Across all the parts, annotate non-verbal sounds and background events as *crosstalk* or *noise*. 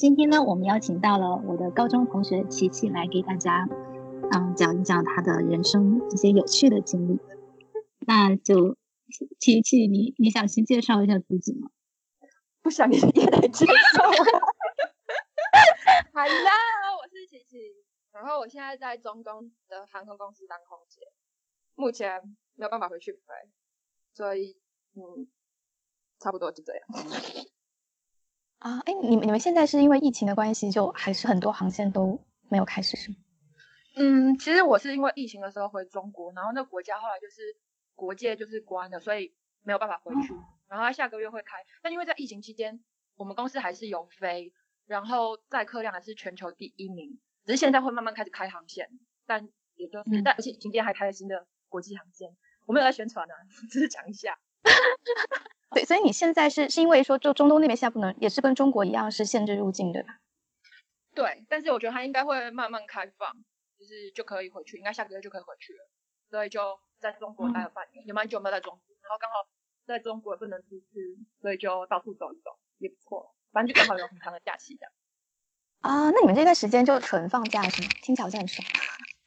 今天呢，我们邀请到了我的高中同学琪琪来给大家，嗯，讲一讲他的人生一些有趣的经历。那就琪琪，你你想先介绍一下自己吗？不想你也来介绍。好啦，我是琪琪，然后我现在在中东的航空公司当空姐，目前没有办法回去飞，所以嗯，差不多就这样。啊，哎，你们你们现在是因为疫情的关系，就还是很多航线都没有开始是吗？嗯，其实我是因为疫情的时候回中国，然后那国家后来就是国界就是关了，所以没有办法回去。然后他下个月会开，但因为在疫情期间，我们公司还是有飞，然后载客量还是全球第一名，只是现在会慢慢开始开航线，但也就是但而且今天还开了新的国际航线，我没有在宣传呢，*laughs* 只是讲一下。*laughs* 对，所以你现在是是因为说，就中东那边现在不能，也是跟中国一样是限制入境，对吧？对，但是我觉得它应该会慢慢开放，就是就可以回去，应该下个月就可以回去了。所以就在中国待了半年，也蛮久没有在中国，然后刚好在中国也不能出去，所以就到处走一走，也不错。反正就刚好有很长的假期这样。啊，那你们这段时间就纯放假是吗？听起来好像很爽。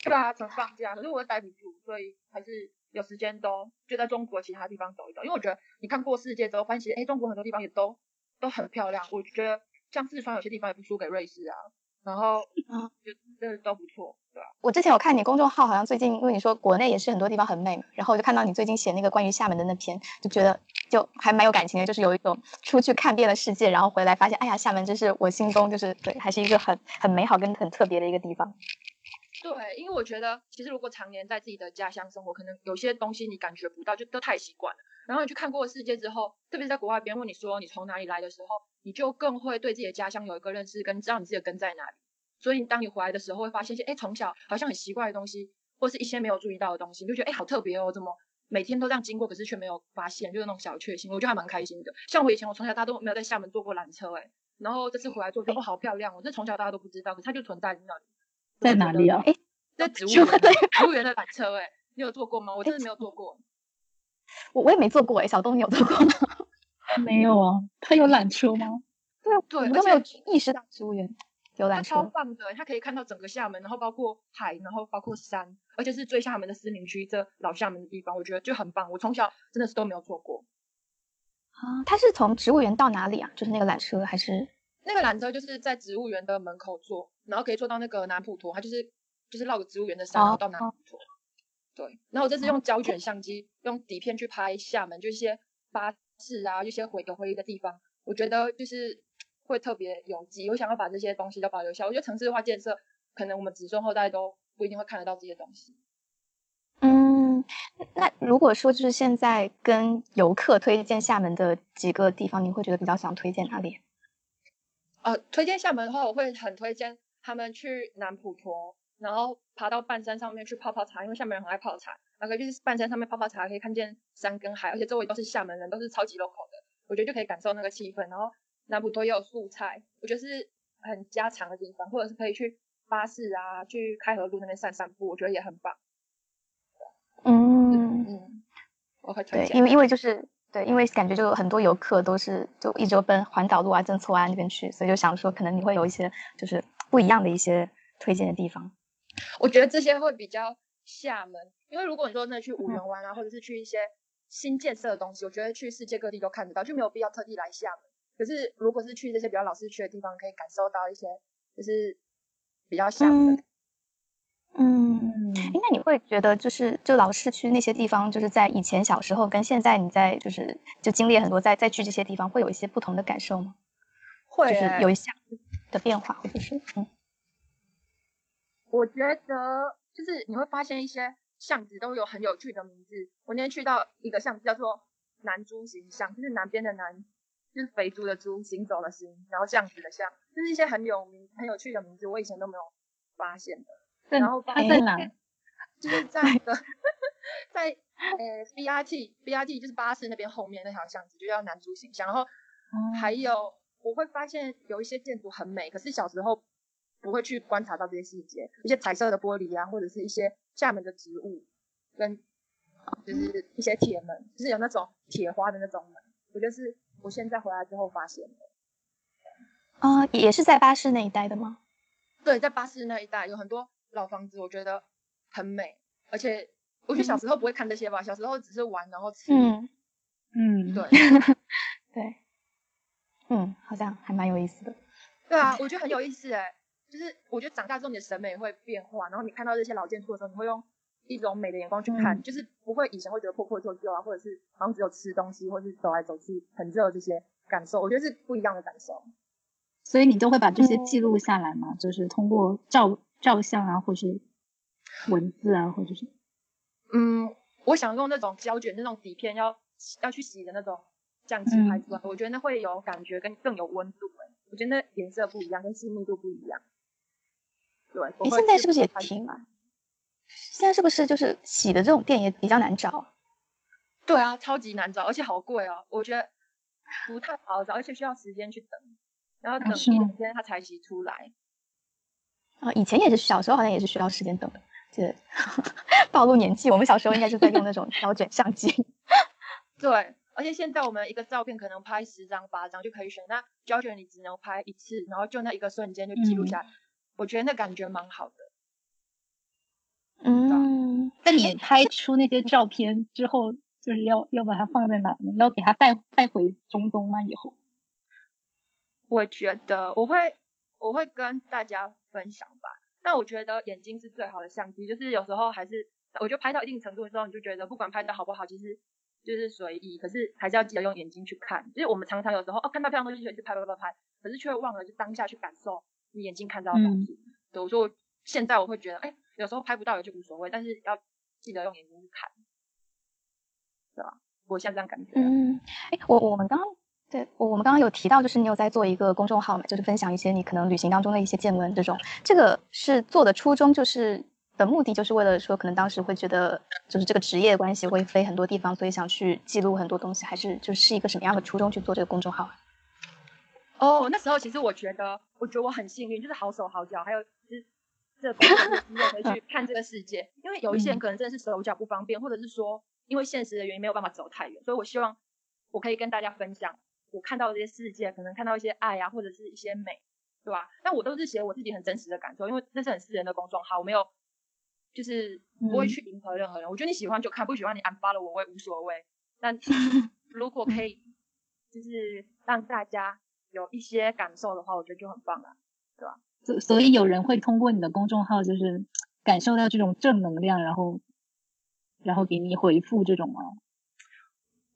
对啊，纯放假，可是我又待不住，所以还是。有时间都就在中国其他地方走一走，因为我觉得你看过世界之后，发现哎，中国很多地方也都都很漂亮。我觉得像四川有些地方也不输给瑞士啊，然后啊，就这都不错，对吧？我之前有看你公众号，好像最近因为你说国内也是很多地方很美嘛，然后我就看到你最近写那个关于厦门的那篇，就觉得就还蛮有感情的，就是有一种出去看遍了世界，然后回来发现，哎呀，厦门真是我心中就是对，还是一个很很美好跟很特别的一个地方。对，因为我觉得其实如果常年在自己的家乡生活，可能有些东西你感觉不到，就都太习惯了。然后你去看过世界之后，特别是在国外，别人问你说你从哪里来的时候，你就更会对自己的家乡有一个认识，跟知道你自己的根在哪里。所以当你回来的时候，会发现一些哎从小好像很习惯的东西，或是一些没有注意到的东西，你就觉得哎好特别哦，怎么每天都这样经过，可是却没有发现，就是那种小确幸，我觉得还蛮开心的。像我以前我从小大都没有在厦门坐过缆车哎，然后这次回来坐，哦好漂亮哦，这从小大家都不知道，可它就存在那里，在哪里啊？哎。在植物园，植物园的缆车，哎，你有坐过吗？我真的没有坐过。我我也没坐过，哎，小东你有坐过吗？*laughs* 没有啊，他有缆车吗？对对，我都没有意识到植物园有缆车。超棒的，它可以看到整个厦门，然后包括海，然后包括山，而且是最厦门的思明区，这老厦门的地方，我觉得就很棒。我从小真的是都没有坐过。啊，它是从植物园到哪里啊？就是那个缆车还是？那个缆车就是在植物园的门口坐，然后可以坐到那个南普陀，它就是。就是绕个植物园的山，然后到南普陀。对，然后我这次用胶卷相机，用底片去拍厦门，就一些巴士啊，一些回有回忆的地方，我觉得就是会特别有机。我想要把这些东西都保留下。我觉得城市化建设，可能我们子孙后代都不一定会看得到这些东西。嗯，那如果说就是现在跟游客推荐厦门的几个地方，你会觉得比较想推荐哪里？呃，推荐厦门的话，我会很推荐他们去南普陀。然后爬到半山上面去泡泡茶，因为厦门人很爱泡茶。那个就是半山上面泡泡茶，可以看见山跟海，而且周围都是厦门人，都是超级 local 的。我觉得就可以感受那个气氛。然后南普陀也有素菜，我觉得是很家常的地方，或者是可以去巴士啊，去开河路那边散散步，我觉得也很棒。嗯嗯，我会推荐。因为因为就是对，因为感觉就很多游客都是就一直奔环岛路啊、曾厝垵那边去，所以就想说可能你会有一些就是不一样的一些推荐的地方。我觉得这些会比较厦门，因为如果你说那去五缘湾啊，或者是去一些新建设的东西，我觉得去世界各地都看得到，就没有必要特地来厦门。可是如果是去这些比较老市区的地方，可以感受到一些就是比较厦门。嗯，哎，那你会觉得就是就老市区那些地方，就是在以前小时候跟现在你在就是就经历很多，在再去这些地方，会有一些不同的感受吗？会，就是有一些的变化，或者是嗯。我觉得就是你会发现一些巷子都有很有趣的名字。我那天去到一个巷子叫做南猪形巷，就是南边的南，就是肥猪的猪，行走的行，然后巷子的巷，就是一些很有名、很有趣的名字，我以前都没有发现的。然后它在哪？*laughs* 就是在 *laughs* 的，在呃 BRT BRT 就是巴士那边后面那条巷子就叫南猪形巷。然后还有我会发现有一些建筑很美，可是小时候。不会去观察到这些细节，一些彩色的玻璃啊，或者是一些厦门的植物，跟就是一些铁门，就是有那种铁花的那种门，我觉得是我现在回来之后发现的。啊，也是在巴士那一带的吗？对，在巴士那一带有很多老房子，我觉得很美，而且我觉得小时候不会看这些吧，小时候只是玩然后吃。嗯嗯，对 *laughs* 对，嗯，好像还蛮有意思的。对啊，我觉得很有意思哎，就是我觉得长大之后你的审美会变化，然后你看到这些老建筑的时候，你会用一种美的眼光去看，嗯就是不会以前会觉得破破旧旧啊，或者是好像只有吃东西或是走来走去很热这些感受，我觉得是不一样的感受。所以你都会把这些嗯记录下来吗？就是通过照照相啊，或是文字啊，或者是嗯，我想用那种胶卷那种底片要要去洗的那种相机嗯拍出来，我觉得那会有感觉跟更有温度哎、我觉得那颜色不一样，跟细腻度不一样。对，你现在是不是也挺来现在是不是就是洗的这种店也比较难找？对啊，超级难找，而且好贵哦。我觉得不太好找，而且需要时间去等，然后等一两天它才洗出来。啊，以前也是小时候好像也是需要时间等的，这 *laughs* 暴露年纪。我们小时候应该是在用那种胶卷相机。*laughs* 对，而且现在我们一个照片可能拍十张八张就可以选，那胶卷你只能拍一次，然后就那一个瞬间就记录嗯下来。我觉得那感觉蛮好的。嗯，那你拍出那些照片之后，就是要要把它放在哪呢？要给它带带回中东吗？以后？我觉得我会我会跟大家分享吧。但我觉得眼睛是最好的相机，就是有时候还是我觉得拍到一定程度的时候，你就觉得不管拍的好不好，其实就是随意，可是还是要记得用眼睛去看。就是我们常常有时候哦看到漂亮东西就去拍拍拍拍，可是却忘了就当下去感受你眼睛看到的东西。对，我说现在我会觉得，哎，有时候拍不到也就无所谓，但是要记得用眼睛去看，对吧？我现在这样感觉。嗯，哎，我我们刚刚对我我们刚刚有提到，就是你有在做一个公众号嘛，就是分享一些你可能旅行当中的一些见闻这种。这个是做的初衷，就是的目的，就是为了说，可能当时会觉得就是这个职业关系会飞很多地方，所以想去记录很多东西，还是就是一个什么样的初衷去做这个公众号？哦，那时候其实我觉得，我觉得我很幸运，就是好手好脚，还有就是这个工作的机会可以去看这个世界。因为有一些人可能真的是手脚不方便，或者是说因为现实的原因没有办法走太远，所以我希望我可以跟大家分享我看到的这些世界，可能看到一些爱啊，或者是一些美，对吧？但我都是写我自己很真实的感受，因为这是很私人的公众号，我没有就是不会嗯去迎合任何人。我觉得你喜欢就看，不喜欢你 unfollow 我，我也无所谓。但 *laughs* 如果可以，就是让大家有一些感受的话，我觉得就很棒了。对吧所所以有人会通过你的公众号，就是感受到这种正能量，然后然后给你回复这种吗？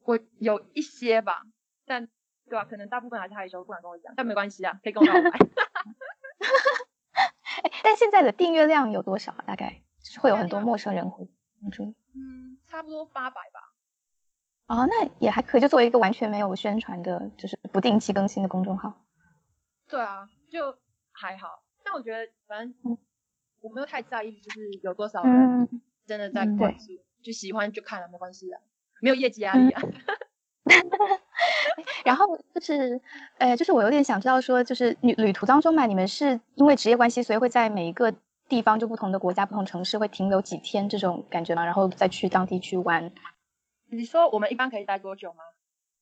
我有一些吧，但对吧、可能大部分还是害羞，不敢跟我讲，但没关系啊，可以跟我告白。*laughs* *laughs* 哎，但现在的订阅量有多少啊？大概就是会有很多陌生人会关注。嗯，差不多八百吧。哦，那也还可以，就作为一个完全没有宣传的，就是不定期更新的公众号。对啊，就还好。但我觉得，反正嗯我没有太在意，就是有多少人嗯，真的在嗯关注，就喜欢就看了，没关系啊，没有业绩压力啊。*laughs* 然后就是，呃，就是我有点想知道说，就是旅旅途当中嘛，你们是因为职业关系，所以会在每一个地方，就不同的国家、不同城市会停留几天这种感觉吗？然后再去当地去玩。你说我们一般可以待多久吗？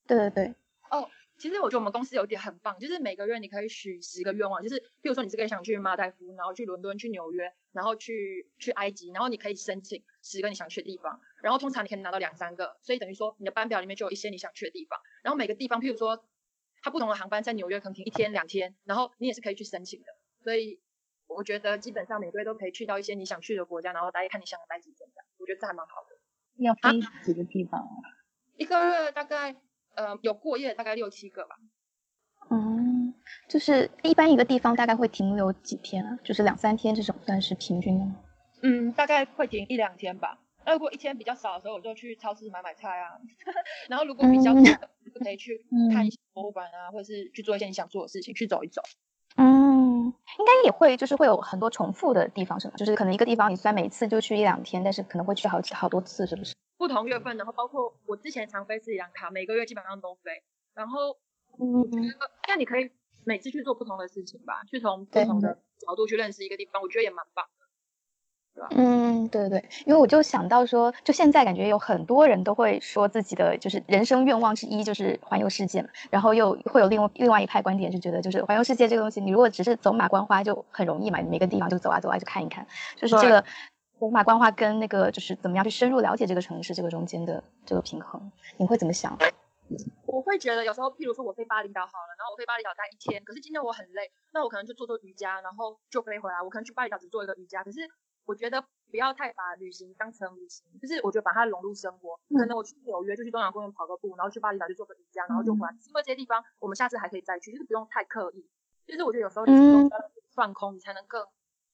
对对对，哦其实我觉得我们公司有一点很棒，就是每个月你可以许十个愿望，就是譬如说你这个月想去马尔代夫，然后去伦敦、去纽约，然后去去埃及，然后你可以申请十个你想去的地方，然后通常你可以拿到两三个，所以等于说你的班表里面就有一些你想去的地方，然后每个地方譬如说它不同的航班在纽约可能停一天两天，然后你也是可以去申请的，所以我觉得基本上每个月都可以去到一些你想去的国家，然后待看你想待几天这样，我觉得这还蛮好的。要飞几个地方啊？一个月大概呃有过夜大概六七个吧。嗯，就是一般一个地方大概会停留几天啊？就是两三天这种算是平均的吗？嗯，大概会停一两天吧。那如果一天比较少的时候，我就去超市买买菜啊。*laughs* 然后如果比较多的，*laughs* 就可以去看一些博物馆啊，或者是去做一些你想做的事情，去走一走。嗯，应该也会，就是会有很多重复的地方，是吗？就是可能一个地方你虽然每次就去一两天，但是可能会去好几好多次，是不是？不同月份，然后包括我之前常飞斯里兰卡，每个月基本上都飞。然后，嗯那你可以每次去做不同的事情吧，去从不同的角度去认识一个地方，我觉得也蛮棒的。嗯，对对对，因为我就想到说，就现在感觉有很多人都会说自己的就是人生愿望之一就是环游世界嘛，然后又会有另外另外一派观点是觉得就是环游世界这个东西，你如果只是走马观花就很容易嘛，每个地方就走啊走啊就看一看，就是这个走马观花跟那个就是怎么样去深入了解这个城市这个中间的这个平衡，你会怎么想？我会觉得有时候，譬如说我飞巴厘岛好了，然后我飞巴厘岛待一天，可是今天我很累，那我可能就做做瑜伽，然后就飞回来。我可能去巴厘岛只做一个瑜伽，可是。我觉得不要太把旅行当成旅行，就是我觉得把它融入生活。可能我去纽约就去东洋公园跑个步，然后去巴厘岛就做个瑜伽，然后就回来。因为这些地方我们下次还可以再去，就是不用太刻意。就是我觉得有时候旅行要放空，你才能更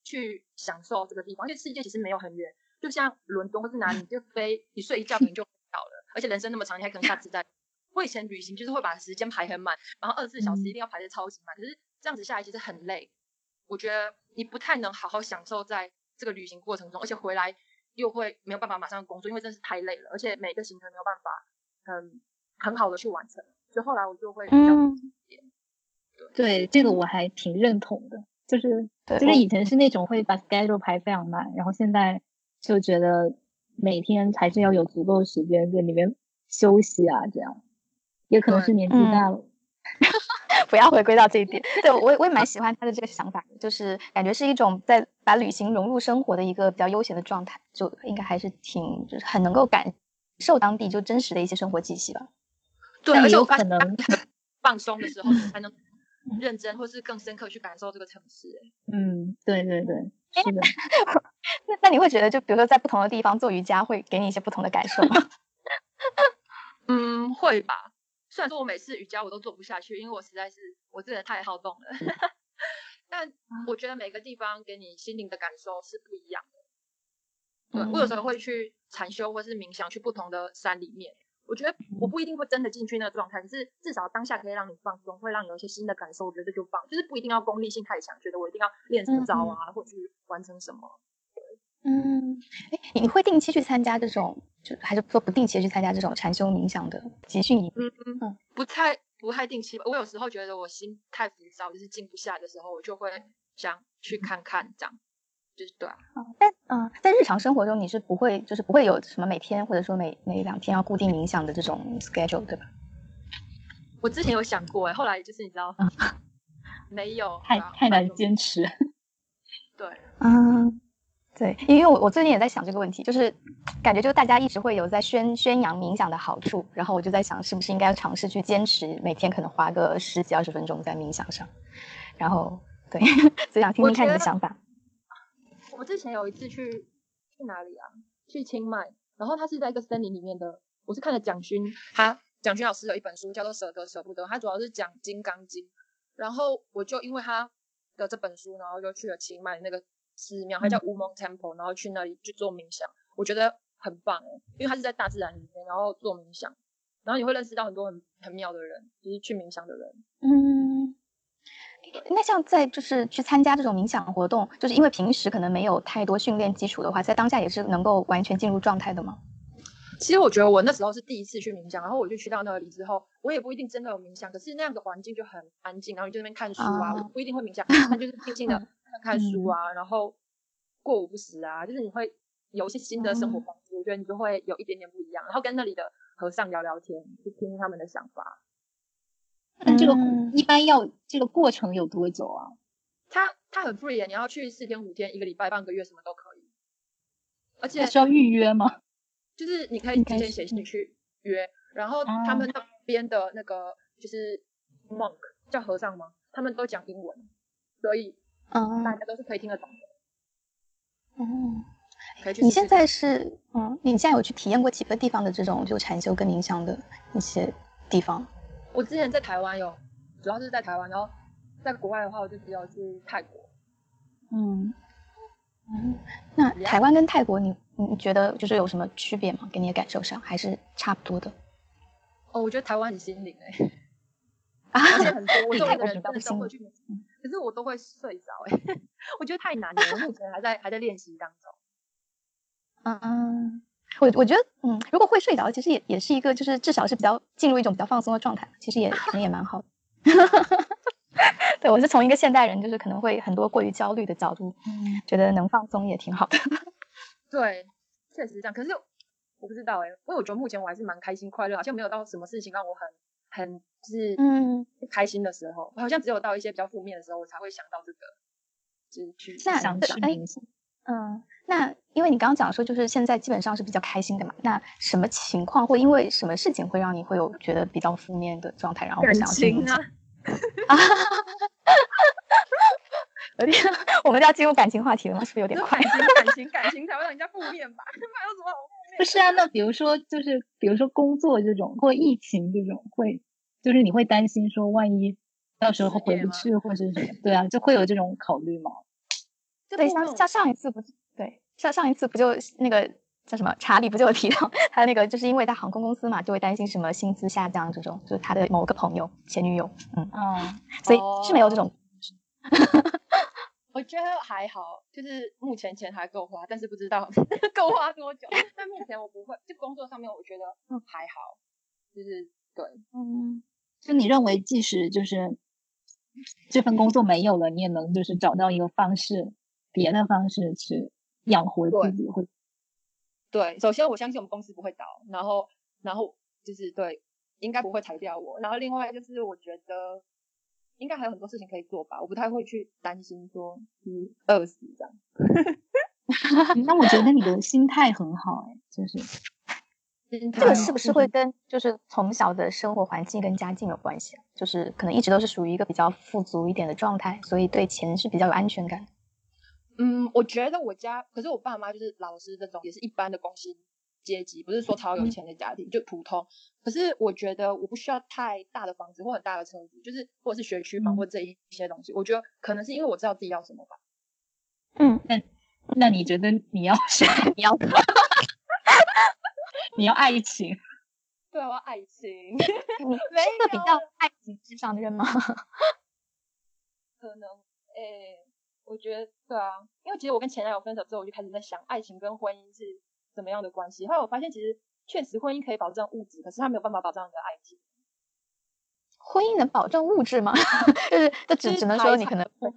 去享受这个地方。因为世界其实没有很远，就像伦敦或是哪里，就飞你睡一觉可能就到了。而且人生那么长，你还可能下次再。我以前旅行就是会把时间排很满，然后二十四小时一定要排的超级满。可是这样子下来其实很累，我觉得你不太能好好享受在。这个旅行过程中，而且回来又会没有办法马上工作，因为真是太累了，而且每个行程没有办法很很好的去完成，所以后来我就会比较对。这个我还挺认同的，就是就是以前是那种会把 schedule 排非常满，然后现在就觉得每天还是要有足够时间在里面休息啊，这样。也可能是年纪大了。*laughs* 不要回归到这一点，*laughs* 对我我也蛮喜欢他的这个想法，就是感觉是一种在把旅行融入生活的一个比较悠闲的状态，就应该还是挺就是很能够感受当地就真实的一些生活气息吧。对，而且有可能 *laughs* 放松的时候才能认真或是更深刻去感受这个城市。嗯，对对对，是的。*laughs* 那那你会觉得，就比如说在不同的地方做瑜伽，会给你一些不同的感受吗？嗯，会吧。虽然说我每次瑜伽我都做不下去，因为我实在是我真的太好动了。*laughs* 但我觉得每个地方给你心灵的感受是不一样的。对我有时候会去禅修或是冥想，去不同的山里面。我觉得我不一定会真的进去那个状态，可是至少当下可以让你放松，会让你有一些新的感受。我觉得就棒，就是不一定要功利性太强，觉得我一定要练什么招啊，或者去完成什么。嗯，哎，你会定期去参加这种，就还是说不定期去参加这种禅修冥想的集训营？嗯嗯，不太不太定期。我有时候觉得我心太浮躁，就是静不下的时候，我就会想去看看，这样就是对啊。但嗯，在日常生活中，你是不会就是不会有什么每天或者说每每两天要固定冥想的这种 schedule，对吧？我之前有想过，哎，后来就是你知道，没有，太太难坚持。*laughs* 对，嗯。对，因为我我最近也在想这个问题，就是感觉就大家一直会有在宣宣扬冥想的好处，然后我就在想，是不是应该要尝试去坚持每天可能花个十几二十分钟在冥想上，然后对，*laughs* 所以想听听看你的想法。我之前有一次去去哪里啊？去清迈，然后他是在一个森林里面的，我是看了蒋勋他蒋勋老师有一本书，叫做《舍得舍不得》，他主要是讲《金刚经》，然后我就因为他的这本书，然后就去了清迈那个。寺庙，它叫乌蒙 Temple，然后去那里去做冥想，我觉得很棒哎，因为它是在大自然里面，然后做冥想，然后你会认识到很多很很妙的人，就是去冥想的人。嗯，那像在就是去参加这种冥想活动，就是因为平时可能没有太多训练基础的话，在当下也是能够完全进入状态的吗？其实我觉得我那时候是第一次去冥想，然后我就去到那里之后，我也不一定真的有冥想，可是那样的环境就很安静，然后你就那边看书啊，我不一定会冥想，但就是静静的。看看书啊，然后过午不食啊，就是你会有一些新的生活方式，我觉得你就会有一点点不一样。然后跟那里的和尚聊聊天，去听听他们的想法。那这个一般要这个过程有多久啊？他他很 free 你要去四天五天一个礼拜半个月什么都可以。而且需要预约吗？*laughs* 就是你可以提前写信去约，然后他们那边的那个就是 monk 叫和尚吗？他们都讲英文，所以。嗯，大家都是可以听得懂的。嗯，你现在是嗯，你现在有去体验过几个地方的这种就禅修跟冥想的一些地方？我之前在台湾有，主要是在台湾，然后在国外的话，我就只有去泰国。嗯嗯，那台湾跟泰国，你你觉得就是有什么区别吗？给你的感受上还是差不多的？哦，我觉得台湾很心灵哎。啊，*laughs* 而且很多我周围的人真的都会去。可是我都会睡着哎，*laughs* 我觉得太难了，我目前还在还在练习当中。嗯，我我觉得嗯，如果会睡着，其实也也是一个，就是至少是比较进入一种比较放松的状态，其实也可能也蛮好的。*laughs* 对，我是从一个现代人，就是可能会很多过于焦虑的角度，觉得能放松也挺好的。*laughs* 对，确实是这样。可是我不知道哎、因为我觉得目前我还是蛮开心快乐，好像没有到什么事情让我很很就是嗯，不开心的时候，好像只有到一些比较负面的时候，我才会想到这个，就是去想吃明星。嗯，那因为你刚刚讲说，就是现在基本上是比较开心的嘛，那什么情况会因为什么事情会让你会有觉得比较负面的状态，然后会感想要进入情啊，啊？*laughs* 有点，我们就要进入感情话题了吗？是不是有点快感？情感情感情才会让人家负面吧？*laughs* 还有什么好负面？不是啊，那比如说就是比如说工作这种或疫情这种会，就是你会担心说万一到时候回不去或者是什么，对啊，就会有这种考虑吗？对，像像上一次不是对像上一次不就那个叫什么查理不就有提到他那个就是因为在航空公司嘛，就会担心什么薪资下降这种，就是他的某个朋友前女友，嗯，嗯，所以是没有这种 *laughs* 我觉得还好，就是目前钱还够花，但是不知道 *laughs* 够花多久。*laughs* 但目前我不会，就工作上面我觉得嗯还好，就是对，嗯就你认为即使就是这份工作没有了，你也能就是找到一个方式，别的方式去养活自己，会对，首先我相信我们公司不会倒，然后然后就是对，应该不会裁掉我。然后另外就是我觉得应该还有很多事情可以做吧，我不太会去担心说嗯饿死这样。*laughs* 那我觉得你的心态很好，哎，就是心这个是不是会跟就是从小的生活环境跟家境有关系啊？就是可能一直都是属于一个比较富足一点的状态，所以对钱是比较有安全感。嗯，我觉得我家，可是我爸妈就是老师这种，也是一般的工薪阶级，不是说超有钱的家庭，就普通。可是我觉得我不需要太大的房子或很大的车子，就是或者是学区房嗯或这一些东西。我觉得可能是因为我知道自己要什么吧。嗯，那那你觉得你要什么？你要 *laughs* 你要爱情？对啊，我要爱情，你是一个比较爱情至上的人吗？*laughs* 可能诶、我觉得对啊，因为其实我跟前男友分手之后，我就开始在想爱情跟婚姻是怎么样的关系。后来我发现，其实确实婚姻可以保证物质，可是它没有办法保障你的爱情。婚姻能保证物质吗？*laughs* 就是就只只能说你可能分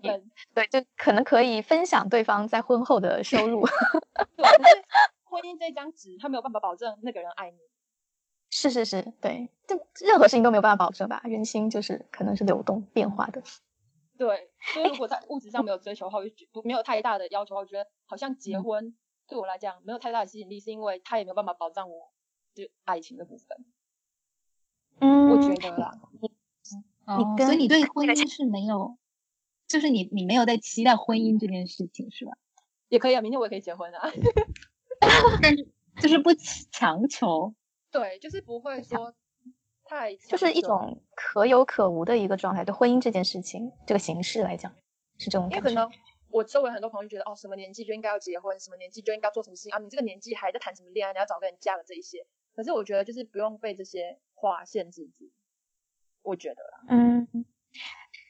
对，就可能可以分享对方在婚后的收入。*laughs* 对，可是婚姻这张纸，它没有办法保证那个人爱你。是是是，对，就任何事情都没有办法保证吧，人心就是可能是流动变化的。对，所以如果在物质上没有追求的话，我就觉没有太大的要求，我觉得好像结嗯婚对我来讲没有太大的吸引力，是因为他也没有办法保障我就爱情的部分。嗯我觉得啦，哦，跟所以你对婚那个姻是没有，就是你你没有在期待婚姻这件事情是吧？也可以啊，明天我也可以结婚啊。*laughs* 但是就是不强求。对，就是不会说太就是一种可有可无的一个状态。对婚姻这件事情，这个形式来讲是这种感觉。因为可能我周围很多朋友就觉得，哦，什么年纪就应该要结婚，什么年纪就应该做什么事情啊，你这个年纪还在谈什么恋爱，你要找个人嫁了这一些。可是我觉得就是不用被这些话限制住，我觉得啦。嗯，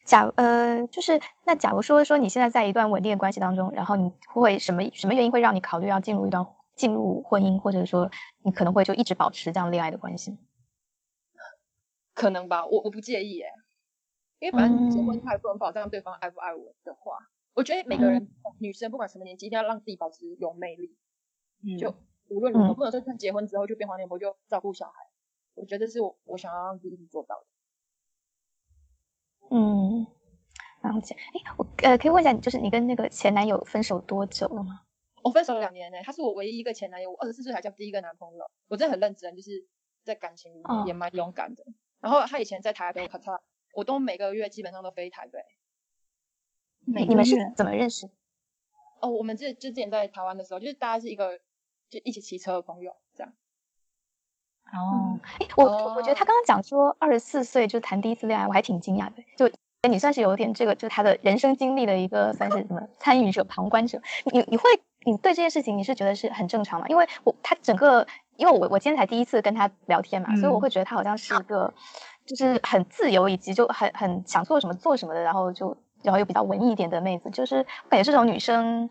假呃，就是那假如说说你现在在一段稳定的关系当中，然后你会什么什么原因会让你考虑要进入一段进入婚姻，或者说你可能会就一直保持这样恋爱的关系？可能吧，我我不介意耶，因为反正结婚嗯他也不能保障对方爱不爱我的话，我觉得每个人、女生不管什么年纪，一定要让自己保持有魅力，嗯就无论如何、嗯不能说像结婚之后就变黄脸婆就照顾小孩，我觉得这是我我想要让自己做到的。嗯，了解。哎，我呃可以问一下你，就是你跟那个前男友分手多久了吗？我分手了两年呢，他是我唯一一个前男友，我二十四岁才交第一个男朋友，我真的很认真，就是在感情里也蛮勇敢的。然后他以前在台北，他，我都每个月基本上都飞台北。每你们是怎么认识？哦，我们这之前在台湾的时候，就是大家是一个就一起骑车的朋友这样。哦，哎，我我我觉得他哦刚刚讲说二十四岁就谈第一次恋爱，我还挺惊讶的。就你算是有点这个，就是他的人生经历的一个算是什么参与者、旁观者。你你会你对这件事情你是觉得是很正常吗？因为我他整个，因为我我今天才第一次跟他聊天嘛，所以我嗯会觉得他好像是一个就是很自由，以及就很很想做什么做什么的，然后就然后又比较文艺一点的妹子，就是我感觉这种女生。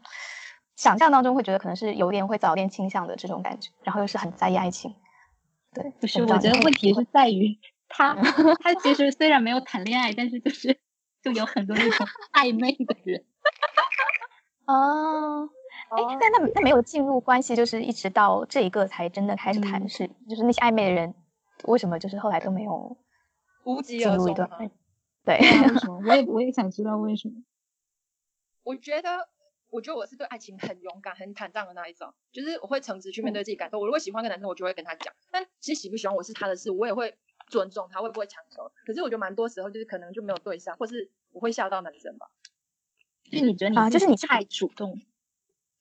想象当中会觉得可能是有点会早恋倾向的这种感觉，然后又是很在意爱情。对，不是，我觉得问题是在于 *laughs* 他，*laughs* 他其实虽然没有谈恋爱，但是就是就有很多那种暧昧的人。*laughs* 哦，哎，但他他没有进入关系，就是一直到这一个才真的开始谈，是就是那些暧昧的人，为什么就是后来都没有无疾进入一段？对，为 *laughs* 什么？我也我也想知道为什么。*laughs* 我觉得，我觉得我是对爱情很勇敢、很坦荡的那一种，就是我会诚实去面对自己感受。我如果喜欢个男生，我就会跟他讲。但其实喜不喜欢我是他的事，我也会尊重他，会不会强求。可是我觉得蛮多时候就是可能就没有对象，或是我会吓到男生吧。就你觉得啊，就是你太主动。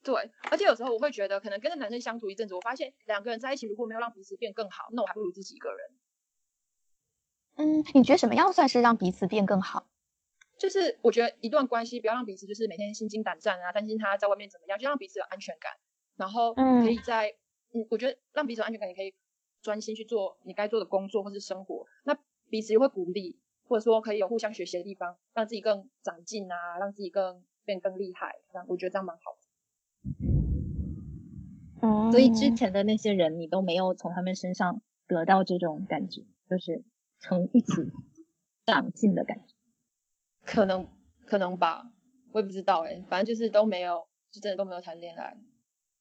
对，而且有时候我会觉得，可能跟着男生相处一阵子，我发现两个人在一起如果没有让彼此变更好，那我还不如自己一个人。嗯，你觉得什么样算是让彼此变更好？就是我觉得一段关系不要让彼此就是每天心惊胆战啊，担心他在外面怎么样，就让彼此有安全感，然后可以在嗯，我觉得让彼此有安全感，也可以专心去做你该做的工作或是生活。那彼此又会鼓励，或者说可以有互相学习的地方，让自己更长进啊，让自己更变更厉害。这样我觉得这样蛮好的。嗯，所以之前的那些人，你都没有从他们身上得到这种感觉，就是从一起长进的感觉。可能可能吧，我也不知道哎，反正就是都没有，就真的都没有谈恋爱，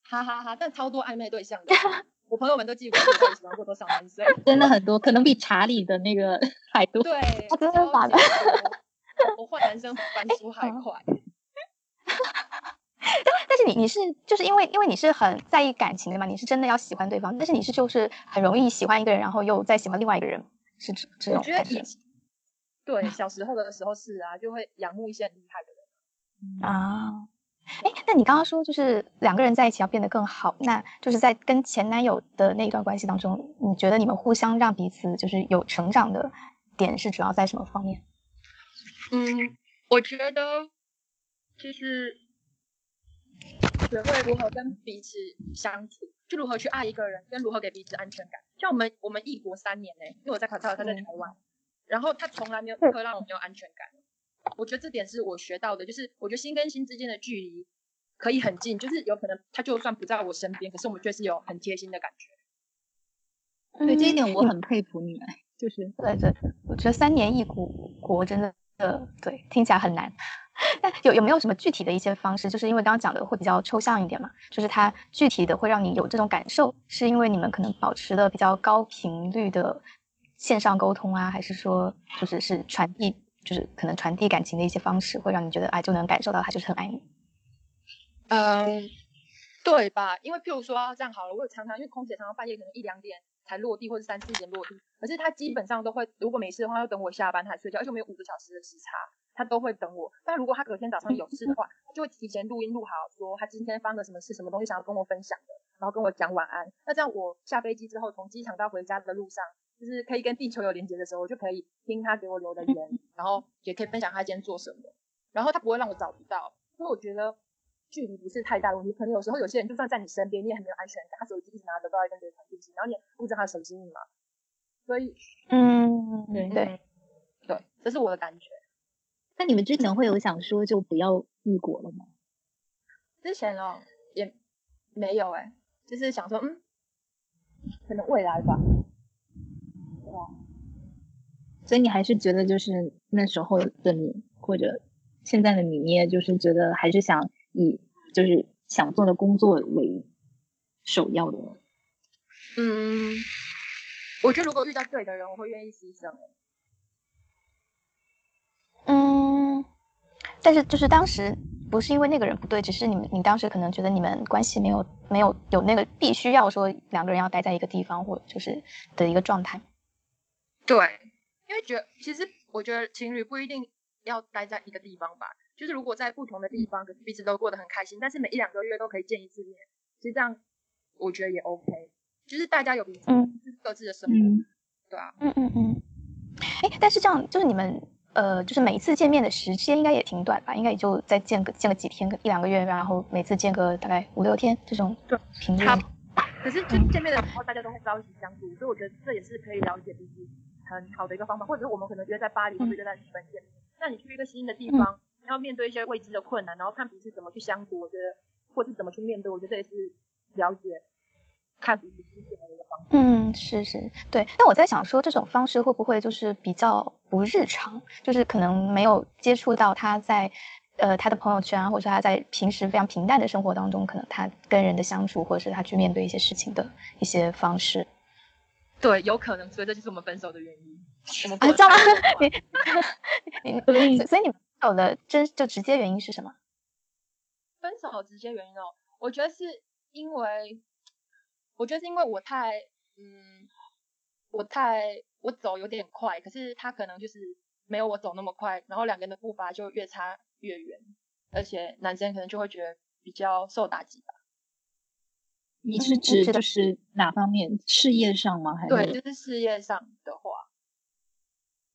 哈哈哈！但超多暧昧对象的，*laughs* 我朋友们都记不住我喜欢过多少男生，*laughs* 真的很多，可能比查理的那个 *laughs* 还多。对，真的假的？我换男生翻书还快。但但是你你是就是因为因为你是很在意感情的嘛，你是真的要喜欢对方，但是你是就是很容易喜欢一个人，然后又再喜欢另外一个人，是这这种感觉。对，小时候的时候是啊，就会仰慕一些很厉害的人啊。哎，那你刚刚说就是两个人在一起要变得更好，那就是在跟前男友的那一段关系当中，你觉得你们互相让彼此就是有成长的点是主要在什么方面？嗯，我觉得就是学会如何跟彼此相处，就如何去爱一个人，跟如何给彼此安全感。像我们我们异国三年呢，因为我在卡塔尔，他在台湾。然后他从来没有会让我没有安全感，我觉得这点是我学到的，就是我觉得心跟心之间的距离可以很近，就是有可能他就算不在我身边，可是我们却是有很贴心的感觉。对这一点我很佩服你们，就是对对对，我觉得三年异国国真的呃对听起来很难，*laughs* 但有有没有什么具体的一些方式？就是因为刚刚讲的会比较抽象一点嘛，就是它具体的会让你有这种感受，是因为你们可能保持的比较高频率的。线上沟通啊，还是说就是是传递，就是可能传递感情的一些方式，会让你觉得哎，就能感受到他就是很爱你。嗯，对吧？因为譬如说这样好了，我常常因为空姐常常半夜可能一两点才落地，或者三四点落地，可是他基本上都会，如果没事的话，要等我下班才睡觉，而且我们有五个小时的时差，他都会等我。但如果他隔天早上有事的话，他就会提前录音录好，说他今天发生了什么事，什么东西想要跟我分享的，然后跟我讲晚安。那这样我下飞机之后，从机场到回家的路上。就是可以跟地球有连接的时候，我就可以听他给我留的言，然后也可以分享他今天做什么。然后他不会让我找不到，因为我觉得距离不是太大的问题。可能有时候有些人就算在你身边，你也很没有安全感。他手机一直拿着都在跟别人传讯息，然后你也不知道他的手机密码。所以，嗯，对对对，这是我的感觉。那你们之前会有想说就不要异国了吗？之前哦也没有哎，就是想说嗯，可能未来吧。哇所以你还是觉得，就是那时候的你，或者现在的你，你也就是觉得还是想以就是想做的工作为首要的。嗯，我觉得如果遇到对的人，我会愿意牺牲。嗯，但是就是当时不是因为那个人不对，只是你们你当时可能觉得你们关系没有没有有那个必须要说两个人要待在一个地方，或就是的一个状态。对，因为觉得其实我觉得情侣不一定要待在一个地方吧，就是如果在不同的地方，可是彼此都过得很开心，但是每一两个月都可以见一次面，其实这样我觉得也 OK，就是大家有彼此各自的生活，对啊，嗯嗯嗯，哎，但是这样就是你们呃，就是每一次见面的时间应该也挺短吧？应该也就再见个见个几天，一两个月，然后每次见个大概五六天这种频率。可是就见面的时候，大家都会朝夕相处，所以我觉得这也是可以了解彼此。很好的一个方法，或者是我们可能约在巴黎，或者约在日本见面。那你去一个新的地方，要面对一些未知的困难，然后看彼此怎么去相处，我觉得，或是怎么去面对，我觉得这也是了解看彼此世界的一个方式。嗯，是是，对。但我在想说，这种方式会不会就是比较不日常？就是可能没有接触到他在呃他的朋友圈啊，或者说他在平时非常平淡的生活当中，可能他跟人的相处，或者是他去面对一些事情的一些方式。对，有可能，所以这就是我们分手的原因。我们啊，过这样吗 *laughs* 你 *laughs* 你所以所以你手的真就直接原因是什么？分手直接原因哦，我觉得是因为，我觉得是因为我太，嗯，我太我走有点快，可是他可能就是没有我走那么快，然后两个人的步伐就越差越远，而且男生可能就会觉得比较受打击吧。你是指就是哪方面？事业上吗？还是对，就是事业上的话，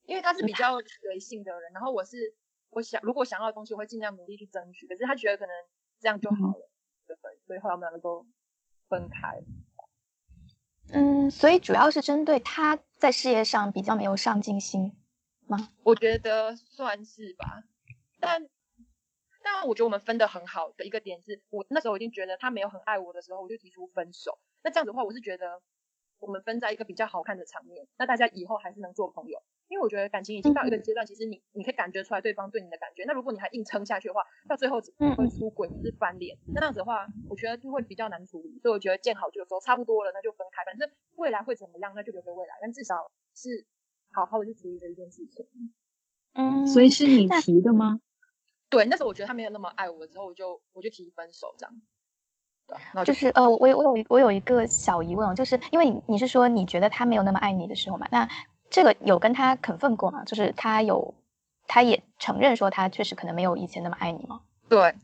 因为他是比较随性的人，然后我是我想如果想要的东西，我会尽量努力去争取，可是他觉得可能这样就好了，对，所以后来我们两个都分开。嗯，所以主要是针对他在事业上比较没有上进心吗？我觉得算是吧，但但我觉得我们分的很好的一个点是，我那时候已经觉得他没有很爱我的时候，我就提出分手。那这样子的话，我是觉得我们分在一个比较好看的场面，那大家以后还是能做朋友。因为我觉得感情已经到一个阶段，其实你你可以感觉出来对方对你的感觉。那如果你还硬撑下去的话，到最后只会出轨，是翻脸。那这样子的话，我觉得就会比较难处理。所以我觉得见好就收，差不多了那就分开。反正未来会怎么样，那就留给未来。但至少是好好的去处理这一件事情。嗯，所以是你提的吗？对，那时候我觉得他没有那么爱我，之后我就我就提分手这样。就就是呃，我有我有我有一个小疑问哦，就是因为你你是说你觉得他没有那么爱你的时候嘛，那这个有跟他 confirm 过吗？就是他有他也承认说他确实可能没有以前那么爱你吗？对，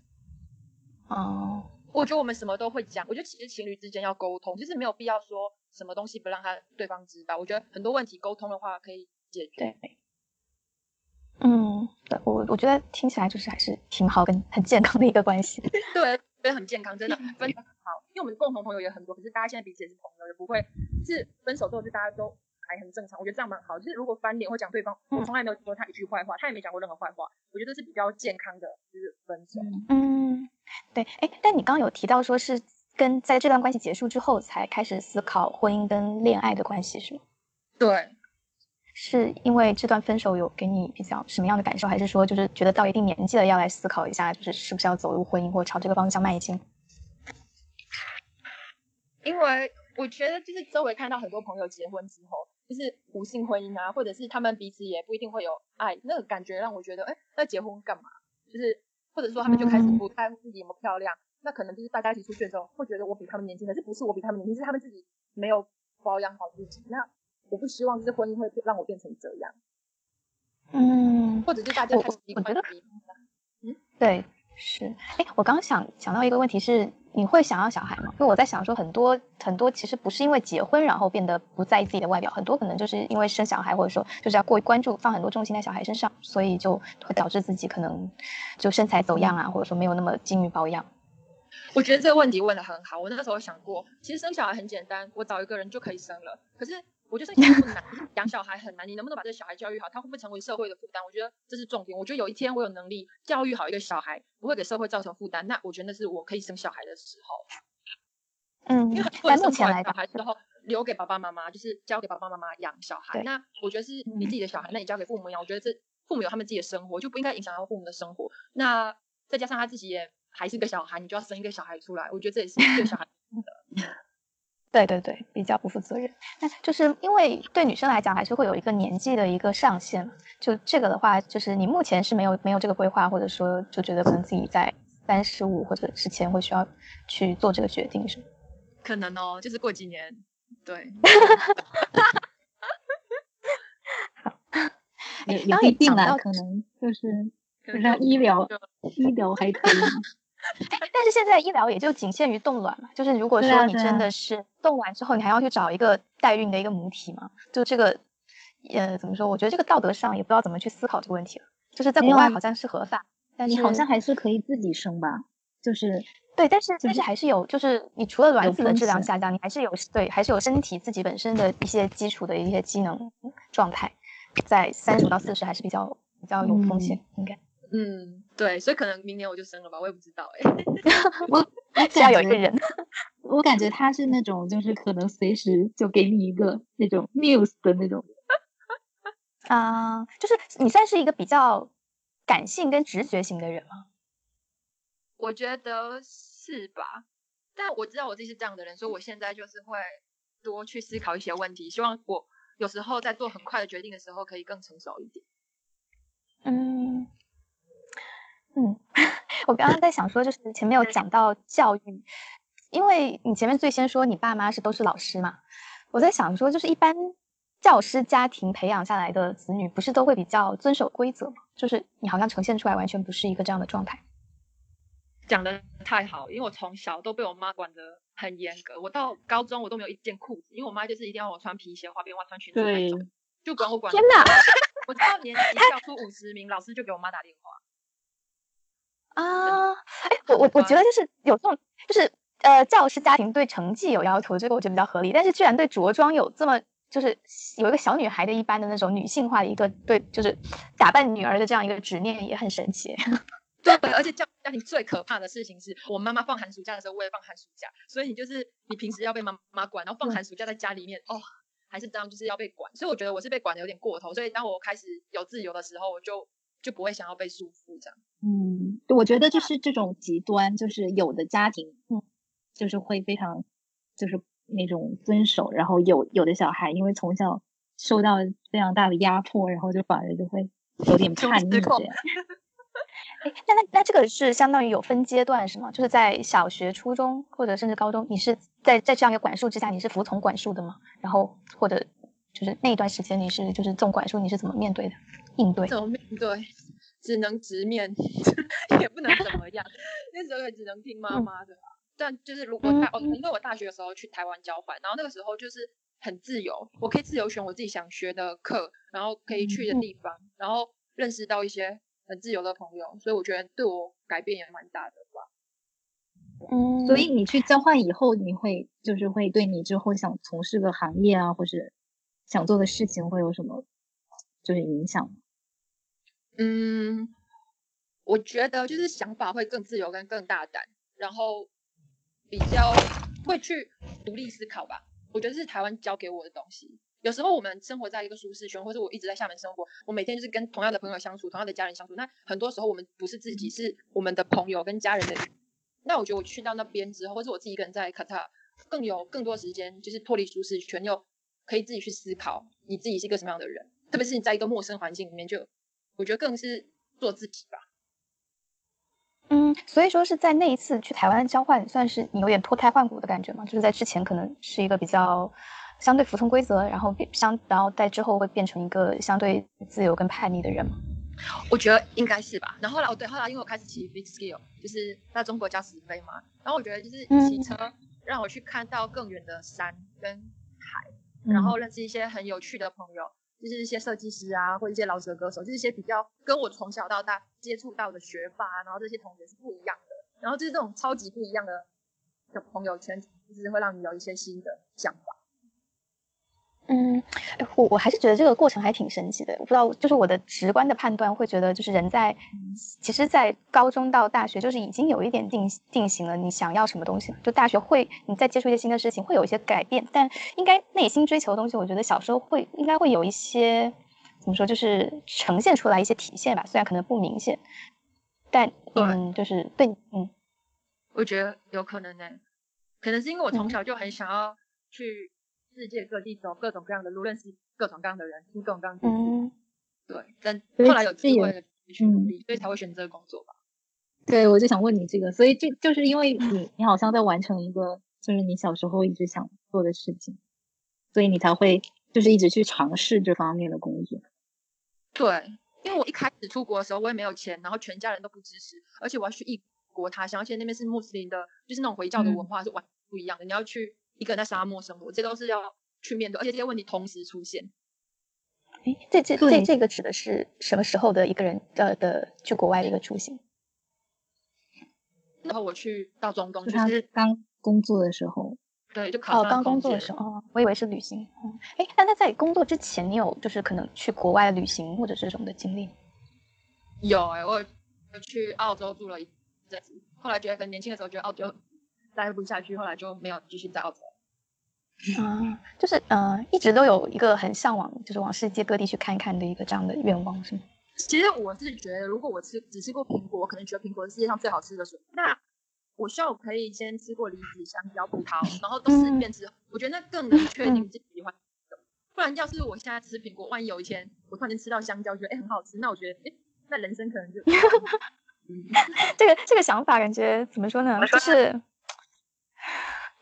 哦，我觉得我们什么都会讲。我觉得其实情侣之间要沟通，就是没有必要说什么东西不让他对方知道。我觉得很多问题沟通的话可以解决。对，嗯，对我我觉得听起来就是还是挺好跟很健康的一个关系。*laughs* 对，觉得很健康，真的 *laughs* 分好。因为我们共同朋友也很多，可是大家现在彼此也是朋友，也不会是分手之后就大家都还很正常。我觉得这样蛮好。就是如果翻脸或讲对方，我从来没有说他一句坏话，他也没讲过任何坏话，我觉得这是比较健康的，就是分手。嗯，对，哎，但你刚刚有提到说是跟在这段关系结束之后才开始思考婚姻跟恋爱的关系是吗？对，是因为这段分手有给你比较什么样的感受，还是说就是觉得到一定年纪了要来思考一下，就是是不是要走入婚姻或朝这个方向迈进？因为我觉得就是周围看到很多朋友结婚之后，就是无性婚姻啊，或者是他们彼此也不一定会有爱，那个感觉让我觉得，哎，那结婚干嘛？就是或者说他们就开始不在乎自己有没有漂亮，那可能就是大家一起出去的时候会觉得我比他们年轻，可是不是我比他们年轻，是他们自己没有保养好自己。那我不希望就是婚姻会让我变成这样，嗯，或者是大家我我觉得惯自己对，是。哎，我刚刚想想到一个问题是，你会想要小孩吗？因为我在想说，很多很多其实不是因为结婚然后变得不在意自己的外表，很多可能就是因为生小孩，或者说就是要过于关注，放很多重心在小孩身上，所以就会导致自己可能就身材走样啊，或者说没有那么精于保养。我觉得这个问题问的很好，我那时候想过，其实生小孩很简单，我找一个人就可以生了。可是我觉得生小孩不难，养小孩很难。你能不能把这个小孩教育好，他会不会成为社会的负担？我觉得这是重点。我觉得有一天我有能力教育好一个小孩，不会给社会造成负担，那我觉得那是我可以生小孩的时候。嗯因为很，多小目前来讲，孩之后留给爸爸妈妈，就是交给爸爸妈妈养小孩。那我觉得是你自己的小孩，那你交给父母养，我觉得这父母有他们自己的生活，就不应该影响到父母的生活。那再加上他自己也还是个小孩，你就要生一个小孩出来，我觉得这也是对小孩 *laughs* 对对对，比较不负责任。那就是因为对女生来讲，还是会有一个年纪的一个上限嘛。就这个的话，就是你目前是没有没有这个规划，或者说就觉得可能自己在三十五或者之前会需要去做这个决定，是吗？可能哦，就是过几年，对，*laughs* 也也刚不一定啦，也讲到可能就是可能让就医疗医疗还可以嘛。但是现在医疗也就仅限于冻卵嘛，就是如果说你真的是冻完之后，你还要去找一个代孕的一个母体嘛，就这个，呃，怎么说？我觉得这个道德上也不知道怎么去思考这个问题了。就是在国外好像是合法，但是你好像还是可以自己生吧？就是对，但是但就是是还是有，就是你除了卵子的质量下降，你还是有对，还是有身体自己本身的一些基础的一些机能状态，在三十到四十还是比较比较有风险，应该嗯，对，所以可能明年我就生了吧，我也不知道哎、*laughs* 我我 *laughs* 是要有一个人。我感觉他是那种就是可能随时就给你一个那种 news 的那种。*laughs* 啊、就是你算是一个比较感性跟直觉型的人吗？我觉得是吧？但我知道我自己是这样的人，所以我现在就是会多去思考一些问题，希望我有时候在做很快的决定的时候可以更成熟一点。嗯嗯，我刚刚在想说，就是前面有讲到教育，因为你前面最先说你爸妈是都是老师嘛，我在想说，就是一般教师家庭培养下来的子女，不是都会比较遵守规则吗？就是你好像呈现出来完全不是一个这样的状态。讲的太好，因为我从小都被我妈管得很严格，我到高中我都没有一件裤子，因为我妈就是一定要我穿皮鞋、花边袜、穿裙子那种，就管我管。天哪！我到年级跳出五十名，老师就给我妈打电话。啊，哎，我我我觉得就是有这种，就是呃，教师家庭对成绩有要求，这个我觉得比较合理。但是居然对着装有这么，就是有一个小女孩的一般的那种女性化的一个对，就是打扮女儿的这样一个执念，也很神奇。*laughs* 对，而且教家庭最可怕的事情是我妈妈放寒暑假的时候，我也放寒暑假，所以你就是你平时要被妈妈管，然后放寒暑假在家里面，哦。还是这样，就是要被管，所以我觉得我是被管的有点过头，所以当我开始有自由的时候，我就就不会想要被束缚这样。嗯，我觉得就是这种极端，就是有的家庭，嗯，就是会非常，就是那种遵守，然后有有的小孩因为从小受到非常大的压迫，然后就反而就会有点叛逆这样。*laughs* 哎，那那那这个是相当于有分阶段是吗？就是在小学、初中或者甚至高中，你是在在这样一个管束之下，你是服从管束的吗？然后或者就是那一段时间你是就是这种管束，你是怎么面对的？应对？怎么面对？只能直面，*laughs* 也不能怎么样。那时候也只能听妈妈的。但就是如果大哦，因为我大学的时候去台湾交换，然后那个时候就是很自由，我可以自由选我自己想学的课，然后可以去的地方，然后认识到一些。很自由的朋友，所以我觉得对我改变也蛮大的吧。嗯，所以你去交换以后，你会就是会对你之后想从事的行业啊，或是想做的事情会有什么就是影响吗？嗯，我觉得就是想法会更自由跟更大胆，然后比较会去独立思考吧。我觉得是台湾教给我的东西。有时候我们生活在一个舒适圈，或者我一直在厦门生活，我每天就是跟同样的朋友相处，同样的家人相处。那很多时候我们不是自己，是我们的朋友跟家人的。那我觉得我去到那边之后，或者我自己一个人在卡塔，更有更多时间，就是脱离舒适圈，又可以自己去思考你自己是一个什么样的人。特别是你在一个陌生环境里面，就我觉得更是做自己吧。嗯，所以说是在那一次去台湾交换，算是你有点脱胎换骨的感觉吗？就是在之前可能是一个比较。相对服从规则，然后变相，然后在之后会变成一个相对自由跟叛逆的人吗？我觉得应该是吧。然后后来，哦对，后来因为我开始骑 big skill，就是在中国叫直飞嘛。然后我觉得就是骑车让我去看到更远的山跟海，然后认识一些很有趣的朋友，就是一些设计师啊，或一些老舌歌手，就是一些比较跟我从小到大接触到的学霸，然后这些同学是不一样的。然后就是这种超级不一样的的朋友圈，就是会让你有一些新的想法。嗯，我我还是觉得这个过程还挺神奇的。我不知道，就是我的直观的判断会觉得，就是人在，其实，在高中到大学，就是已经有一点定定型了。你想要什么东西？就大学会，你再接触一些新的事情，会有一些改变。但应该内心追求的东西，我觉得小时候会应该会有一些，怎么说，就是呈现出来一些体现吧。虽然可能不明显，但嗯，就是对，嗯，我觉得有可能呢，可能是因为我从小就很想要去。世界各地走各种各样的路，认识各种各样的人，听各种各样的故对，但后来有机会去努力，所以才会选择工作吧。对，我就想问你这个，所以就就是因为你，你好像在完成一个就是你小时候一直想做的事情，所以你才会就是一直去尝试这方面的工作。对，因为我一开始出国的时候，我也没有钱，然后全家人都不支持，而且我要去异国他乡，而且那边是穆斯林的，就是那种回教的文化是完全不一样的，你要去。一个人在沙漠生活，这都是要去面对，而且这些问题同时出现。哎，这这这这个指的是什么时候的一个人的的去国外的一个出行？然后我去到中东，就是刚工作的时候。对，就考哦，刚工作的时候，哦，我以为是旅行。嗯，哎，那他在工作之前，你有就是可能去国外旅行或者这种的经历？有哎，我去澳洲住了一阵子，后来觉得很年轻的时候觉得澳洲。待不下去，后来就没有继续待澳洲。啊，就是呃，一直都有一个很向往，就是往世界各地去看一看的一个这样的愿望，是吗？其实我是觉得，如果我吃只吃过苹果，我可能觉得苹果是世界上最好吃的水果。那我希望我可以先吃过梨子、香蕉、葡萄，然后都试遍之后，我觉得那更能确定自己喜欢的。不然，要是我现在吃苹果，万一有一天我突然间吃到香蕉，觉得哎很好吃，那我觉得哎，那人生可能就 *laughs* 这个这个想法感觉怎么说呢？就是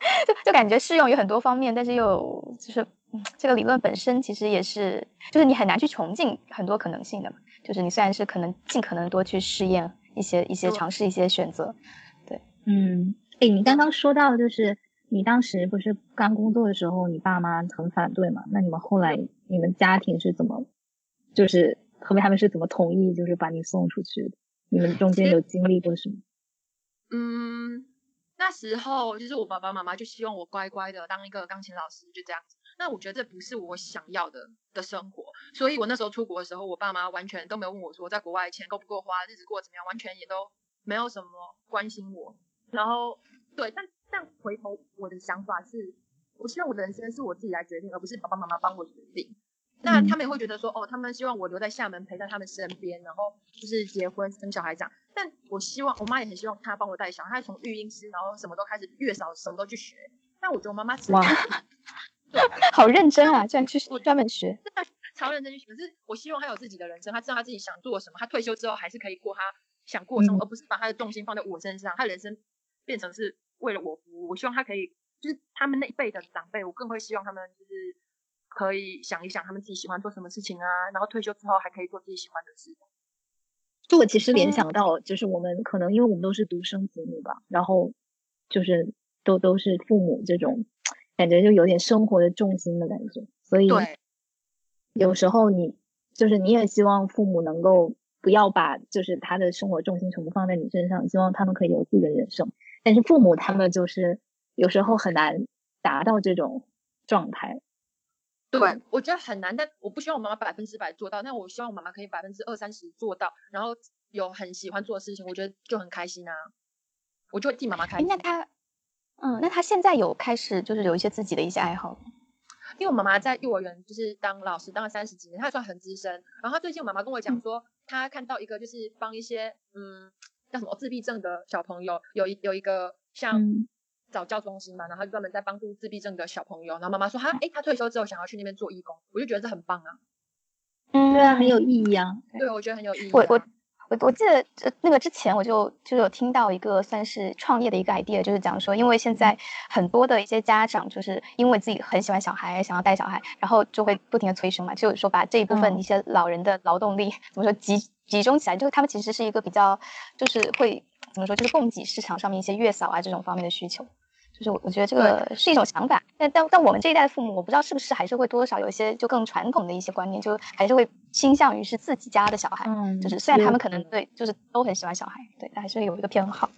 *laughs* 就就感觉适用于很多方面，但是又就是这个理论本身其实也是，就是你很难去穷尽很多可能性的嘛。就是你虽然是可能尽可能多去试验一些一些尝试一些选择，对，嗯，哎，你刚刚说到就是你当时不是刚工作的时候，你爸妈很反对嘛？那你们后来你们家庭是怎么，就是后面他们是怎么同意，就是把你送出去的？你们中间有经历过什么？嗯，那时候就是我爸爸妈妈就希望我乖乖的当一个钢琴老师，就这样子。那我觉得这不是我想要的的生活，所以我那时候出国的时候，我爸妈完全都没有问我说在国外钱够不够花，日子过得怎么样，完全也都没有什么关心我。然后，对，但但回头我的想法是，我希望我的人生是我自己来决定，而不是爸爸妈妈帮我决定。那他们也会觉得说，哦，他们希望我留在厦门陪在他们身边，然后就是结婚生小孩这样。但我希望，我妈也很希望她帮我带小孩，她从育婴师，然后什么都开始，月嫂什么都去学。但我觉得我妈妈哇。好认真啊！居然去专门学，超认真去学。可是我希望她有自己的人生，她知道她自己想做什么。她退休之后还是可以过她想过的生活，而不是把她的重心放在我身上。他人生变成是为了我服务。我希望她可以，就是他们那一辈的长辈，我更会希望他们就是可以想一想他们自己喜欢做什么事情啊，然后退休之后还可以做自己喜欢的事。就我其实联想到，就是我们可能因为我们都是独生子女吧，然后就是都都是父母这种。感觉就有点生活的重心的感觉，所以有时候你就是你也希望父母能够不要把就是他的生活重心全部放在你身上，希望他们可以有自己的人生。但是父母他们就是有时候很难达到这种状态。对，我觉得很难，但我不希望我妈妈百分之百做到，但我希望我妈妈可以百分之二三十做到，然后有很喜欢做的事情，我觉得就很开心啊，我就会替妈妈开心。那她。嗯，那她现在有开始就是有一些自己的一些爱好，因为我妈妈在幼儿园就是当老师当了三十几年，她算很资深。然后最近我妈妈跟我讲说，她看到一个就是帮一些嗯叫什么自闭症的小朋友，有一有一个像早教中心嘛，然后专门在帮助自闭症的小朋友。然后妈妈说，她哎，她退休之后想要去那边做义工，我就觉得这很棒啊。嗯，对啊，很有意义啊。对，我觉得很有意义。我我。我我记得那个之前我就就有听到一个算是创业的一个 idea，就是讲说，因为现在很多的一些家长就是因为自己很喜欢小孩，想要带小孩，然后就会不停的催生嘛，就是说把这一部分一些老人的劳动力怎么说集集中起来，就是他们其实是一个比较就是会怎么说，就是供给市场上面一些月嫂啊这种方面的需求。就是我我觉得这个是一种想法，但但但我们这一代的父母，我不知道是不是还是会多多少有一些就更传统的一些观念，就还是会倾向于是自己家的小孩，嗯，就是虽然他们可能对就是都很喜欢小孩，对，但还是有一个偏好。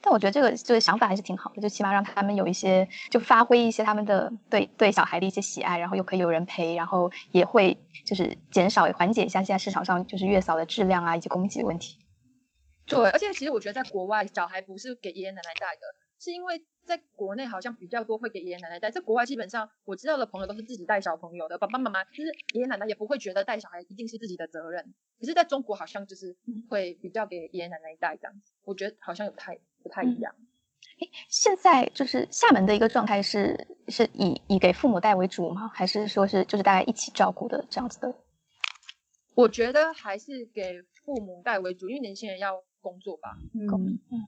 但我觉得这个就是想法还是挺好的，就起码让他们有一些就发挥一些他们的对对小孩的一些喜爱，然后又可以有人陪，然后也会就是减少缓解一下现在市场上就是月嫂的质量啊以及供给的问题。对，而且其实我觉得在国外，小孩不是给爷爷奶奶带的，是因为。在国内好像比较多会给爷爷奶奶带，在国外基本上我知道的朋友都是自己带小朋友的，爸爸妈妈就是爷爷奶奶也不会觉得带小孩一定是自己的责任。可是在中国好像就是会比较给爷爷奶奶带这样子，我觉得好像有太不太一样。哎，现在就是厦门的一个状态是是以以给父母带为主吗？还是说是就是大家一起照顾的这样子的？我觉得还是给父母带为主，因为年轻人要工作吧。嗯嗯。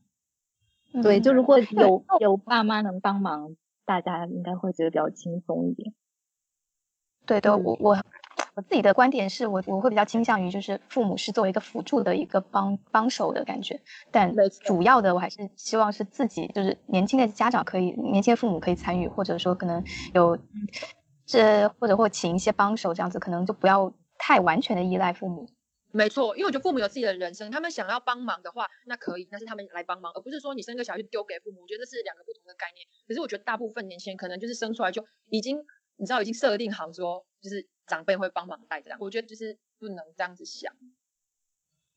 对，就如果有有爸妈能帮忙，大家应该会觉得比较轻松一点。对对，我我我自己的观点是我我会比较倾向于就是父母是作为一个辅助的一个帮帮手的感觉，但主要的我还是希望是自己就是年轻的家长可以年轻的父母可以参与，或者说可能有这或者或请一些帮手这样子，可能就不要太完全的依赖父母。没错，因为我觉得父母有自己的人生，他们想要帮忙的话，那可以，那是他们来帮忙，而不是说你生个小孩就丢给父母。我觉得这是两个不同的概念。可是我觉得大部分年轻人可能就是生出来就已经，你知道已经设定好说，就是长辈会帮忙带这样。我觉得就是不能这样子想。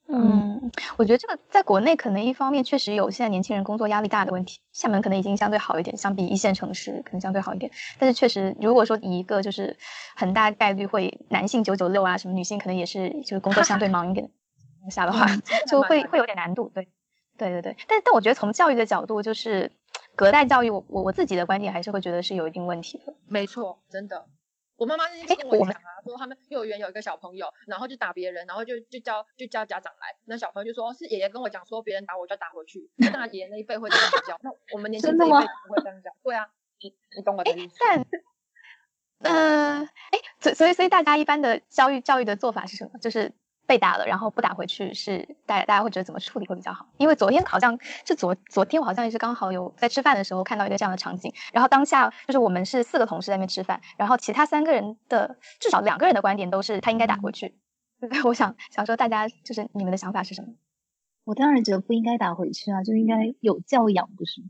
嗯，我觉得这个在国内可能一方面确实有现在年轻人工作压力大的问题，厦门可能已经相对好一点，相比一线城市可能相对好一点。但是确实，如果说以一个就是很大概率会男性九九六啊，什么女性可能也是就是工作相对忙一点下的话，就会会有点难度。对，对对对。但但我觉得从教育的角度，就是隔代教育，我我我自己的观点还是会觉得是有一定问题的。没错，真的。我妈妈那天跟我讲啊，说他们幼儿园有一个小朋友，然后就打别人，然后就就叫就叫家长来，那小朋友就说是爷爷跟我讲说别人打我就打回去，那爷爷那一辈会这样教，那我们年轻这一辈不会这样讲，对啊，你你懂我的意思？但，嗯，哎，所所以所以大家一般的教育教育的做法是什么？就是。被打了，然后不打回去，是大大家会觉得怎么处理会比较好？因为昨天好像是昨昨天，我好像也是刚好有在吃饭的时候看到一个这样的场景。然后当下就是我们是四个同事在那边吃饭，然后其他三个人的至少两个人的观点都是他应该打回去。*laughs* 我想想说，大家就是你们的想法是什么？我当然觉得不应该打回去啊，就应该有教养，不是吗？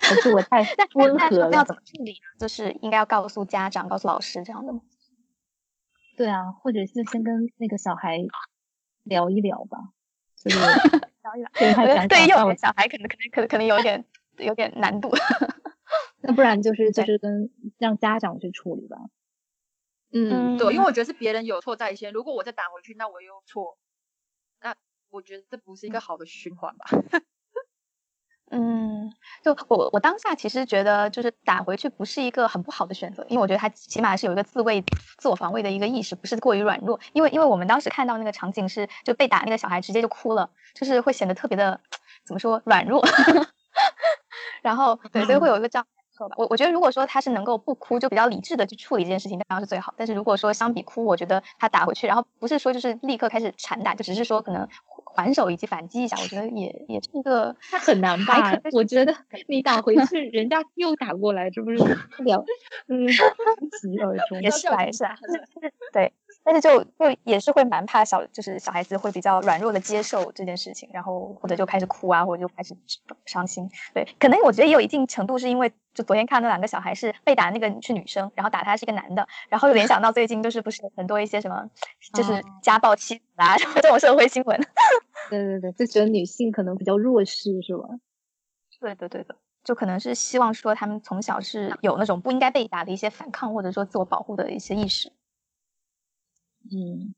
可是我太 *laughs* 温和了，要怎么处理呢？就是应该要告诉家长、告诉老师这样的吗？对啊，或者是先跟那个小孩聊一聊吧，就是 *laughs* 聊一聊。对，对，幼儿园小孩可能可能可能可能有点 *laughs* 有点难度。*laughs* 那不然就是就是跟让家长去处理吧。嗯，对，因为我觉得是别人有错在先，如果我再打回去，那我又错，那我觉得这不是一个好的循环吧。嗯，就我我当下其实觉得，就是打回去不是一个很不好的选择，因为我觉得他起码是有一个自卫、自我防卫的一个意识，不是过于软弱。因为因为我们当时看到那个场景是，就被打那个小孩直接就哭了，就是会显得特别的怎么说软弱。*laughs* 然后对，所以会有一个这样错吧。我我觉得如果说他是能够不哭，就比较理智的去处理这件事情，当然是最好。但是如果说相比哭，我觉得他打回去，然后不是说就是立刻开始缠打，就只是说可能。还手以及反击一下，我觉得也也是一个，他很难吧？我觉得你打回去，人家又打过来，这不是不了，*laughs* 嗯，不疾而终，也是来是啊，对。但是就就也是会蛮怕小，就是小孩子会比较软弱的接受这件事情，然后或者就开始哭啊，或者就开始伤心。对，可能我觉得也有一定程度是因为，就昨天看那两个小孩是被打那个是女生，然后打他是一个男的，然后又联想到最近就是不是很多一些什么，就是家暴妻子啊什么这种社会新闻。*laughs* 对对对，就觉得女性可能比较弱势是吧？对的对的，就可能是希望说他们从小是有那种不应该被打的一些反抗或者说自我保护的一些意识。嗯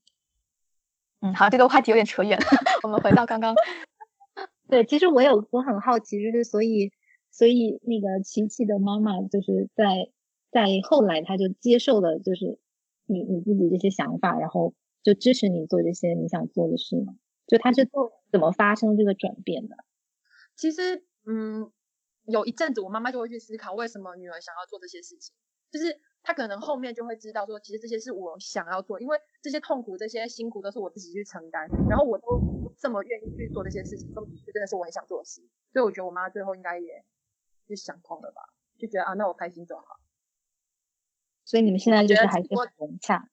嗯，好，这个话题有点扯远了，我们回到刚刚。*laughs* 对，其实我有我很好奇，就是所以所以那个琪琪的妈妈就是在在后来她就接受了，就是你你自己这些想法，然后就支持你做这些你想做的事嘛。就他是做怎么发生这个转变的？其实嗯，有一阵子我妈妈就会去思考，为什么女儿想要做这些事情，就是。他可能后面就会知道说，其实这些是我想要做，因为这些痛苦、这些辛苦都是我自己去承担，然后我都这么愿意去做这些事情，这真的是我很想做的事。所以我觉得我妈最后应该也就想通了吧，就觉得啊，那我开心就好。所以你们现在就是还是融洽。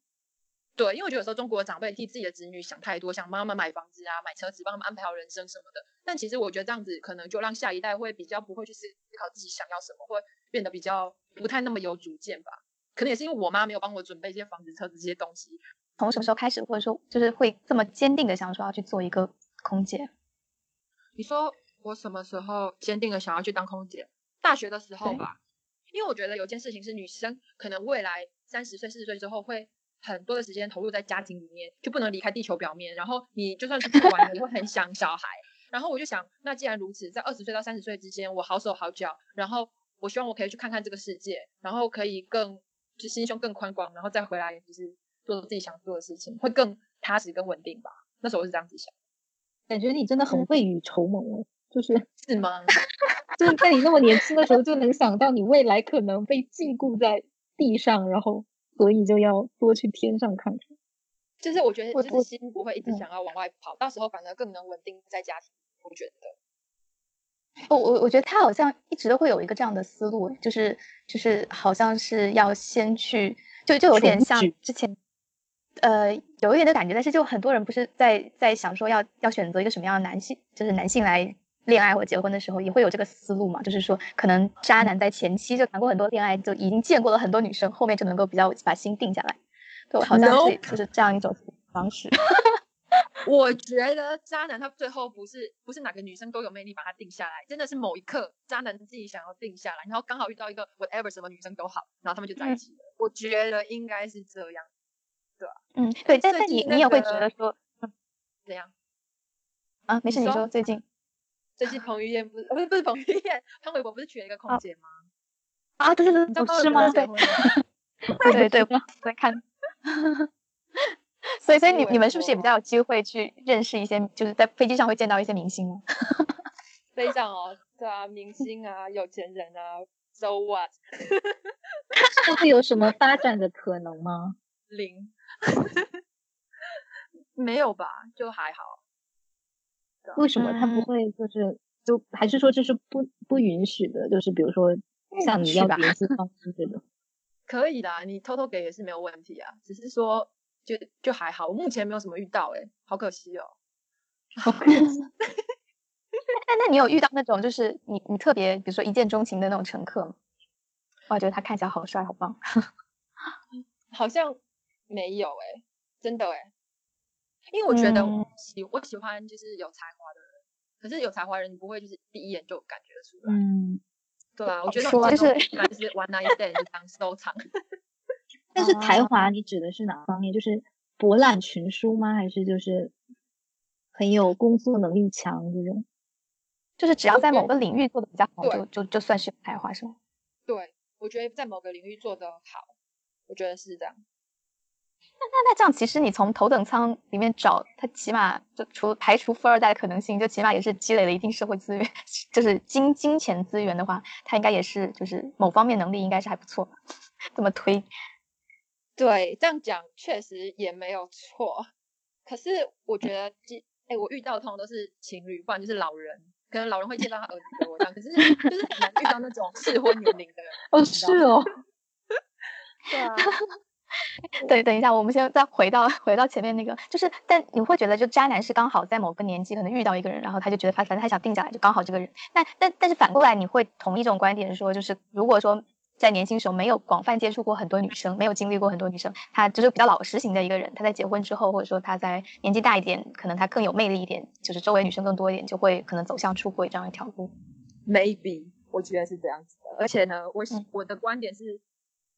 对，因为我觉得有时候中国的长辈替自己的子女想太多，想帮他们买房子啊、买车子，帮他们安排好人生什么的。但其实我觉得这样子可能就让下一代会比较不会去思考自己想要什么，会变得比较不太那么有主见吧。可能也是因为我妈没有帮我准备一些房子、车子这些东西。从什么时候开始，或者说就是会这么坚定的想说要去做一个空姐？你说我什么时候坚定的想要去当空姐？大学的时候吧。因为我觉得有件事情是女生可能未来三十岁、四十岁之后会很多的时间投入在家庭里面，就不能离开地球表面。然后你就算是不管，你会很想小孩。然后我就想，那既然如此，在二十岁到三十岁之间，我好手好脚，然后我希望我可以去看看这个世界，然后可以更。就心胸更宽广，然后再回来就是做自己想做的事情，会更踏实、更稳定吧。那时候我是这样子想，感觉你真的很未雨绸缪，就是是吗？*laughs* 就是在你那么年轻的时候就能想到你未来可能被禁锢在地上，然后所以就要多去天上看看。就是我觉得就是心不会一直想要往外跑，到时候反而更能稳定在家庭。我觉得。我我我觉得他好像一直都会有一个这样的思路，就是就是好像是要先去，就就有点像之前，呃，有一点的感觉。但是就很多人不是在在想说要要选择一个什么样的男性，就是男性来恋爱或结婚的时候，也会有这个思路嘛。就是说，可能渣男在前期就谈过很多恋爱，就已经见过了很多女生，后面就能够比较把心定下来。对，好像是就是这样一种方式。我觉得渣男他最后不是不是哪个女生都有魅力把他定下来，真的是某一刻渣男自己想要定下来，然后刚好遇到一个 whatever 什么女生都好，然后他们就在一起了。我觉得应该是这样，对吧？嗯，对，但但最近那你你也会觉个得说，怎样？啊，没事，你你说说最近最近彭于晏不 *laughs* 不是不是彭于晏，潘玮柏不是娶了一个空哦姐吗？啊，对对对，是吗？对对对，*laughs* *laughs* 我在看。所以，所以你你们是不是也比较有机会去认识一些，就是在飞机上会见到一些明星呢？*laughs* 非常哦，对啊，明星啊，有钱人啊，so what？那 *laughs* 会有什么发展的可能吗？*laughs* 零，没有吧？就还好。为什么他不嗯会就是就还是说这是不不允许的？就是比如说像你要联系方式这种，可以的，你偷偷给也是没有问题啊，只是说就就还好，我目前没有什么遇到、欸，好可惜哦。*laughs* *laughs* 那那你有遇到那种就是你你特别，比如说一见钟情的那种乘客吗？我，觉得他看起来好帅，好棒。*laughs* 好像没有哎、真的哎、因为我觉得喜、我喜欢就是有才华的人，可是有才华的人你不会就是第一眼就感觉得出来，嗯，对啊，我觉得就是就是 one night stand 就当收藏，但是才哦华你指的是哪方面？就是博览群书吗？还是就是很有工作能力强这种？就是只要在某个领域做的比较好，就就就算是有才华，是吗？对我觉得在某个领域做的好，我觉得是这样。那那这样，其实你从头等舱里面找他，起码就除排除富二代的可能性，就起码也是积累了一定社会资源，*laughs* 就是金金钱资源的话，他应该也是就是某方面能力应该是还不错。*laughs* 这么推，对，这样讲确实也没有错。可是我觉得基，哎，我遇到的通常都是情侣，不然就是老人。可能老人会介绍他儿子给我这样，可是 *laughs* 就是很难遇到那种适婚年龄的人。哦，你知道吗哦，*laughs* 对啊，*laughs* 对，等一下，我们先再回到回到前面那个，就是，但你会觉得就渣男是刚好在某个年纪可能遇到一个人，然后他就觉得他反正他想定下来，就刚好这个人。但但但是反过来，你会同意这种观点说，就是如果说在年轻时候没有广泛接触过很多女生，没有经历过很多女生，他就是比较老实型的一个人，他在结婚之后，或者说他在年纪大一点，可能他更有魅力一点，就是周围女生更多一点，就会可能走向出轨这样一条路。maybe 我觉得是这样子的。而且呢，我我的观点是，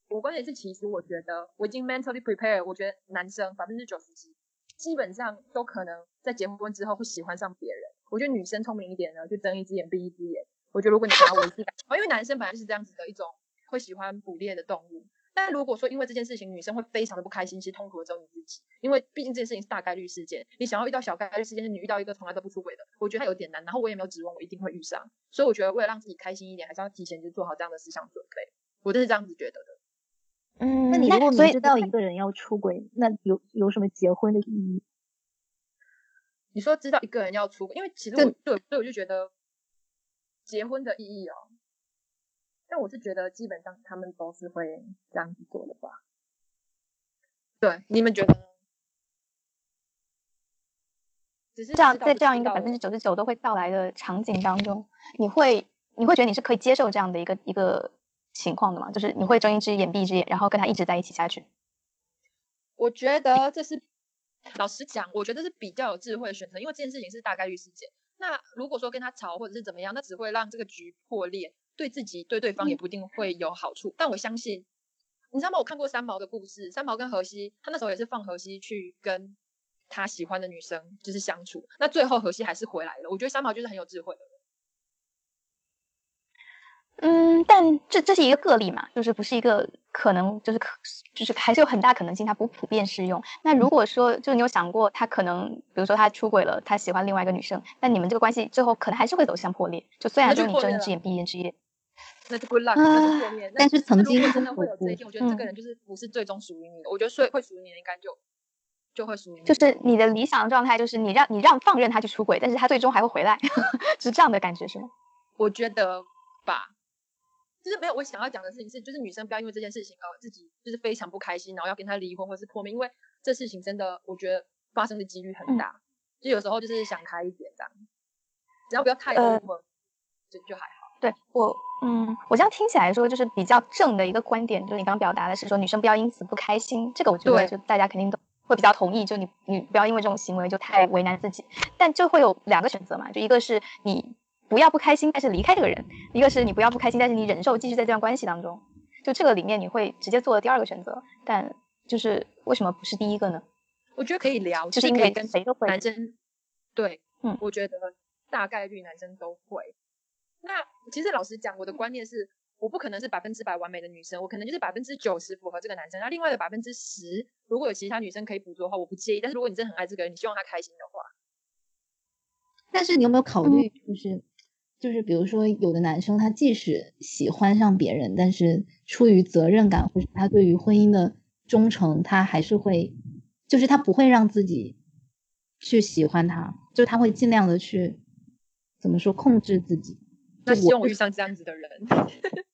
我观点是，其实我觉得我已经 mentally prepared，我觉得男生百分之九十几基本上都可能在结婚之后会喜欢上别人。我觉得女生聪明一点呢，就睁一只眼闭一只眼。我觉得如果你把维持感，*laughs* 因为男生本来就是这样子的一种会喜欢捕猎的动物。但如果说因为这件事情女生会非常的不开心，其实痛苦的只有你自己，因为毕竟这件事情是大概率事件，你想要遇到小概率事件，是你遇到一个从来都不出轨的，我觉得它有点难。然后我也没有指望我一定会遇上，所以我觉得为了让自己开心一点，还是要提前就做好这样的思想准备。我就是这样子觉得的。嗯那你如果所以明知道一个人要出轨，那有有什么结婚的意义？你说知道一个人要出轨，因为其实对我对，所以我就觉得结婚的意义哦，但我是觉得基本上他们都是会这样子做的吧。对，你们觉得呢？只是这样在这样一个百分之九十九都会到来的场景当中，你会你会觉得你是可以接受这样的一个一个情况的吗？就是你会睁一只眼闭一只眼，然后跟他一直在一起下去。我觉得这是，老实讲，我觉得是比较有智慧的选择，因为这件事情是大概率事件。那如果说跟他吵或者是怎么样，那只会让这个局破裂，对自己对对方也不一定会有好处。但我相信，你知道吗？我看过三毛的故事，三毛跟荷西，他那时候也是放荷西去跟他喜欢的女生就是相处，那最后荷西还是回来了。我觉得三毛就是很有智慧的人。嗯，但这这是一个个例嘛，就是不是一个可能，就是可就是还是有很大可能性它不普遍适用。那如果说就是你有想过，他可能比如说他出轨了，他喜欢另外一个女生，但你们这个关系最后可能还是会走向破裂。就虽然说你睁一只眼闭一只眼，那就 good luck，那就破灭。但是曾经如果真的会有这一天，我觉得这个嗯人就是不是最终属于你的。我觉得会会属于你的，应该就就会属于你。就是你的理想状态，就是你让你让放任他去出轨，但是他最终还会回来，*laughs* 是这样的感觉是吗？我觉得吧，就是没有我想要讲的事情是，就是女生不要因为这件事情呃自己就是非常不开心，然后要跟他离婚或是破灭，因为这事情真的我觉得发生的几率很大，就有时候就是想开一点这样，只要不要太呃 over，、就就还好。对我，嗯，我这样听起来说，就是比较正的一个观点，就是你刚刚表达的是说女生不要因此不开心，这个我觉得就大家肯定都会比较同意，就你你不要因为这种行为就太为难自己。但就会有两个选择嘛，就一个是你不要不开心，但是离开这个人；一个是你不要不开心，但是你忍受继续在这段关系当中。就这个里面你会直接做的第二个选择，但就是为什么不是第一个呢？我觉得可以聊，就是可以跟谁都会男生对，嗯，我觉得大概率男生都会。那其实老实讲，我的观念是。我不可能是百分之百完美的女生，我可能就是百分之九十符合这个男生，那另外的百分之十，如果有其他女生可以捕捉的话，我不介意。但是如果你真的很爱这个人，你希望他开心的话，但是你有没有考虑，就是就是比如说有的男生他即使喜欢上别人，但是出于责任感或者他对于婚姻的忠诚，他还是会，就是他不会让自己去喜欢他，就他会尽量的去怎么说控制自己。那希望我遇上这样子的人。*laughs*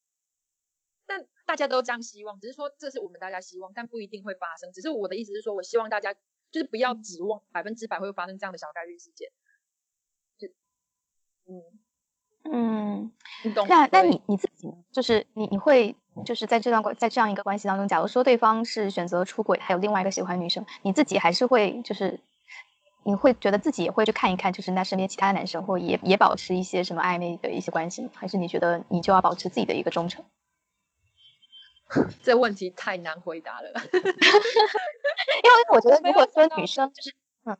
但大家都这样希望，只是说这是我们大家希望，但不一定会发生。只是我的意思是说，我希望大家就是不要指望百分之百会发生这样的小概率事件。就，嗯嗯，你懂？那那你你自己呢？就是你你会就是在这段关在这样一个关系当中，假如说对方是选择出轨，还有另外一个喜欢女生，你自己还是会就是。你会觉得自己也会去看一看，就是那身边其他男生，或也也保持一些什么暧昧的一些关系吗？还是你觉得你就要保持自己的一个忠诚？*laughs* 这问题太难回答了，*laughs* 因为我觉得如果说女生就是嗯，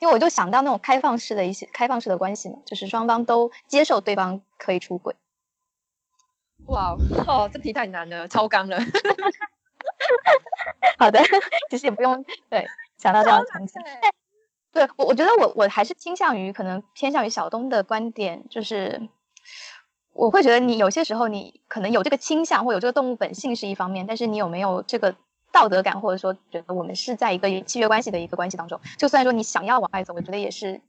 因为我就想到那种开放式的一些开放式的关系嘛，就是双方都接受对方可以出轨。哇哦，这题太难了，超纲了。*laughs* 好的，其实也不用对想到这样的场景。对我，我觉得我我还是倾向于可能偏向于小东的观点，就是我会觉得你有些时候你可能有这个倾向或有这个动物本性是一方面，但是你有没有这个道德感，或者说觉得我们是在一个契约关系的一个关系当中，就算说你想要往外走，我觉得也是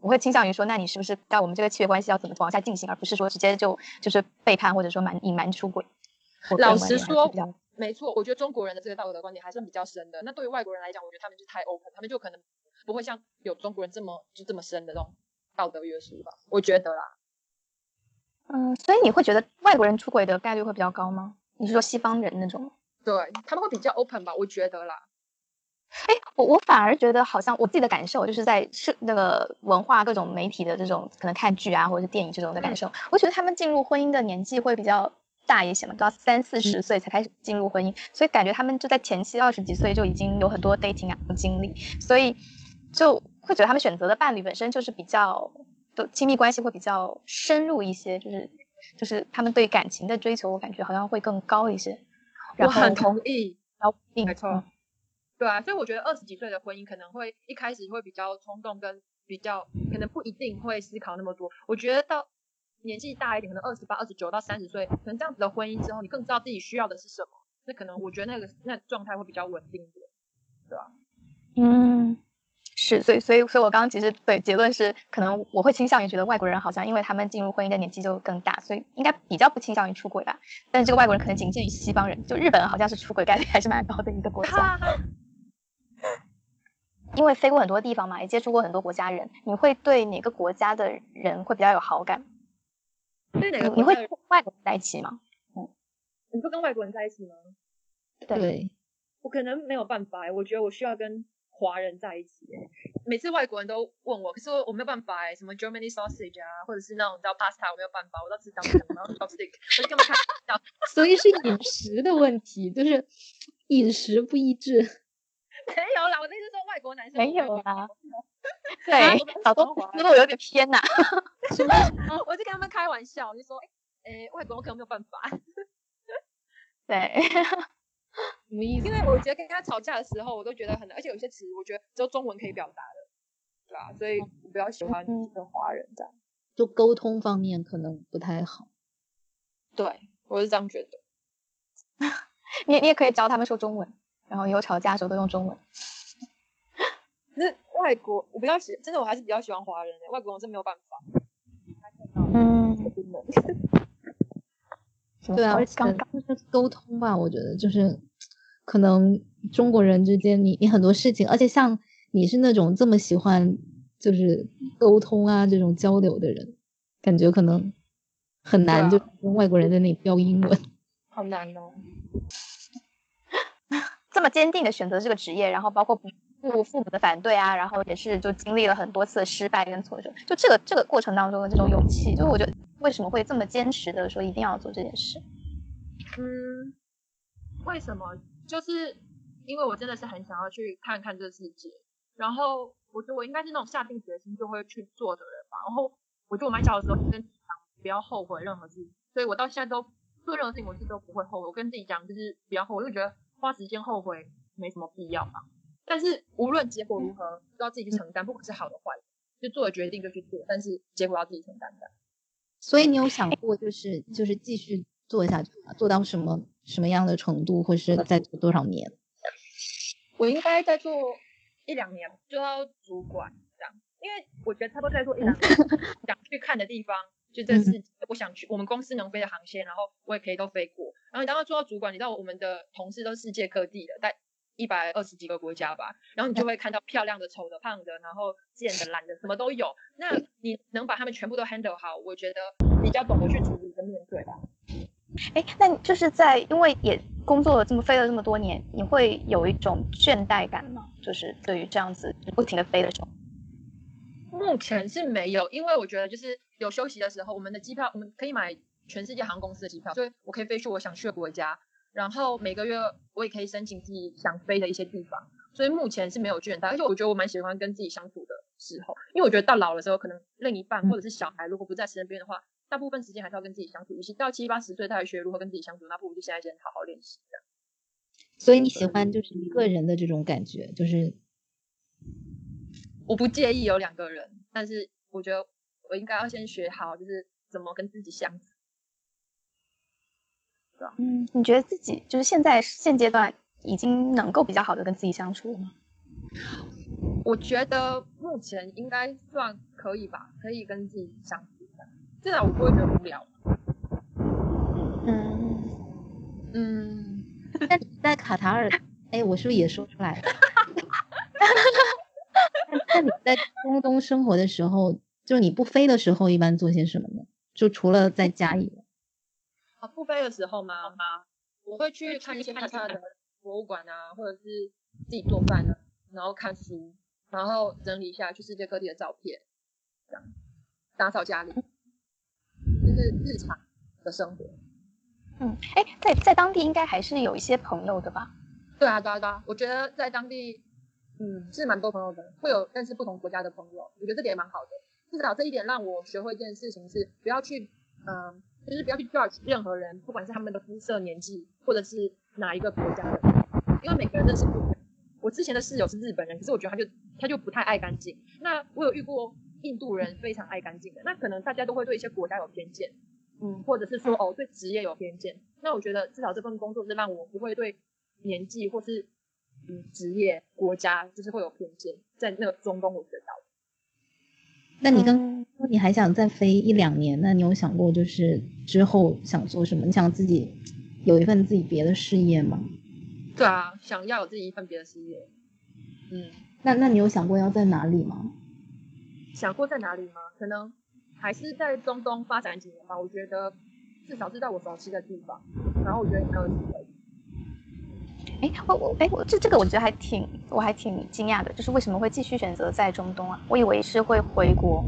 我会倾向于说，那你是不是在我们这个契约关系要怎么往下进行，而不是说直接就就是背叛或者说瞒隐瞒出轨。老实说，没错，我觉得中国人的这个道德观点还算比较深的。那对于外国人来讲，我觉得他们就太 open，他们就可能。不会像有中国人这么就这么深的这种道德约束吧？我觉得啦。嗯，所以你会觉得外国人出轨的概率会比较高吗？你是说西方人那种？对，他们会比较 open 吧？我觉得啦。哎，我我反而觉得好像我自己的感受就是在是那个文化各种媒体的这种可能看剧啊或者是电影这种的感受，我觉得他们进入婚姻的年纪会比较大一些嘛，到三四十岁才开始进入婚姻，所以感觉他们就在前期二十几岁就已经有很多 dating 啊经历，所以。就会觉得他们选择的伴侣本身就是比较的亲密关系会比较深入一些，就是就是他们对感情的追求，我感觉好像会更高一些。我很同意，然后没错，对啊，所以我觉得二十几岁的婚姻可能会一开始会比较冲动，跟比较可能不一定会思考那么多。我觉得到年纪大一点，可能二十八、二十九到三十岁，可能这样子的婚姻之后，你更知道自己需要的是什么，那可能我觉得那个那状态会比较稳定一点，对吧？嗯。是，所以，所以，所以我刚刚其实对结论是，可能我会倾向于觉得外国人好像，因为他们进入婚姻的年纪就更大，所以应该比较不倾向于出轨吧。但是这个外国人可能仅限于西方人，就日本好像是出轨概率 *laughs* 还是蛮高的一个国家。因为飞过很多地方嘛，也接触过很多国家人，你会对哪个国家的人会比较有好感？对哪个？你会跟外国人在一起吗？嗯，你会跟外国人在一起吗？对，我可能没有办法，我觉得我需要跟。华人在一起，每次外国人都问我，可是我我没有办法哎，什么 Germany sausage 啊，或者是那种叫 pasta，我没有办法，我都吃当什么 *laughs* chopstick，我就根本看不到。所以是饮食的问题，就是饮食不一致。*laughs* 没有啦，我那次说外国男生没有啦。对，老多思路有点偏呐。*laughs* 什么？我就跟他们开玩笑，我就说，哎，外国我可能没有办法。对。什么意思？因为我觉得跟他吵架的时候，我都觉得很，而且有些词我觉得只有中文可以表达的，对吧？所以我比较喜欢跟华人这样，就沟通方面可能不太好。对，我是这样觉得。*laughs* 你你也可以教他们说中文，然后以后吵架的时候都用中文。*laughs* 那外国我比较喜，真的我还是比较喜欢华人的，外国我真没有办法。嗯。*laughs* 对啊，刚刚是沟通吧，我觉得就是可能中国人之间，你你很多事情，而且像你是那种这么喜欢就是沟通啊这种交流的人，感觉可能很难就跟外国人在那里飙英文，*laughs* 好难哦。*laughs* 这么坚定的选择这个职业，然后包括不顾父母的反对啊，然后也是就经历了很多次失败跟挫折，就这个这个过程当中的这种勇气，就是我觉得为什么会这么坚持的说一定要做这件事？嗯，为什么？就是因为我真的是很想要去看看这世界，然后我觉得我应该是那种下定决心就会去做的人吧。然后我觉得我蛮小的时候就跟自己讲，不要后悔任何事情，所以我到现在都做任何事情我是都不会后悔。我跟自己讲就是不要后悔，我就觉得花时间后悔没什么必要嘛。但是无论结果如何，都要自己去承担，不管是好的坏的，就做了决定就去做，但是结果要自己承担的。所以你有想过就是就是继续做下去吗？做到什么什么样的程度，或是再做多少年？我应该再做一两年就要主管这样，因为我觉得差不多再做一两年，*laughs* 想去看的地方，就这是我想去我们公司能飞的航线，然后我也可以都飞过。然后你当他做到主管，你知道我们的同事都世界各地的，在一百二十几个国家吧，然后你就会看到漂亮的、丑的、胖的，然后贱的、懒的，什么都有。那你能把他们全部都 handle 好，我觉得比较懂得去处理跟面对吧。哎，那就是在因为也工作了这么飞了这么多年，你会有一种倦怠感吗？就是对于这样子不停的飞的时候，目前是没有，因为我觉得就是有休息的时候，我们的机票我们可以买全世界航空公司的机票，所以我可以飞去我想去的国家，然后每个月我也可以申请自己想飞的一些地方，所以目前是没有倦怠，而且我觉得我蛮喜欢跟自己相处的时候，因为我觉得到老的时候，可能另一半或者是小孩如果不在身边的话。大部分时间还是要跟自己相处，与其到七八十岁他还学如何跟自己相处，那不如就现在先好好练习。这样。所以你喜欢就是一个人的这种感觉，就是我不介意有两个人，但是我觉得我应该要先学好，就是怎么跟自己相处。对吧？嗯，你觉得自己就是现在现阶段已经能够比较好的跟自己相处了吗？我觉得目前应该算可以吧，可以跟自己相处。至少我不会觉得无聊。嗯嗯，但在卡塔尔，哎，我是不是也说出来了？*laughs* 那你在中东生活的时候，就是你不飞的时候，一般做些什么呢？就除了在家以外。啊，不飞的时候吗？我会去看一些其他的博物馆啊，或者是自己做饭啊，然后看书，然后整理一下去世界各地的照片，这样打扫家里。就是日常的生活，嗯，哎，在在当地应该还是有一些朋友的吧？对啊，对啊，对啊，我觉得在当地，嗯，是蛮多朋友的，会有认识不同国家的朋友，我觉得这点蛮好的。至少这一点让我学会一件事情是，不要去，嗯，就是不要去 judge 任何人，不管是他们的肤色、年纪，或者是哪一个国家的，因为每个人认识不同。我之前的室友是日本人，可是我觉得他就他就不太爱干净。那我有遇过。印度人非常爱干净的，那可能大家都会对一些国家有偏见，嗯，或者是说哦对职业有偏见。那我觉得至少这份工作是让我不会对年纪或是嗯职业国家就是会有偏见，在那个中东我学到。那你刚说你还想再飞一两年，那你有想过就是之后想做什么？你想自己有一份自己别的事业吗？对啊，想要有自己一份别的事业。嗯，那那你有想过要在哪里吗？想过在哪里吗？可能还是在中东发展几年吧。我觉得至少是在我熟悉的地方，然后我觉得很有机会。哎，我我哎，我这这个我觉得还挺，我还挺惊讶的，就是为什么会继续选择在中东啊？我以为是会回国，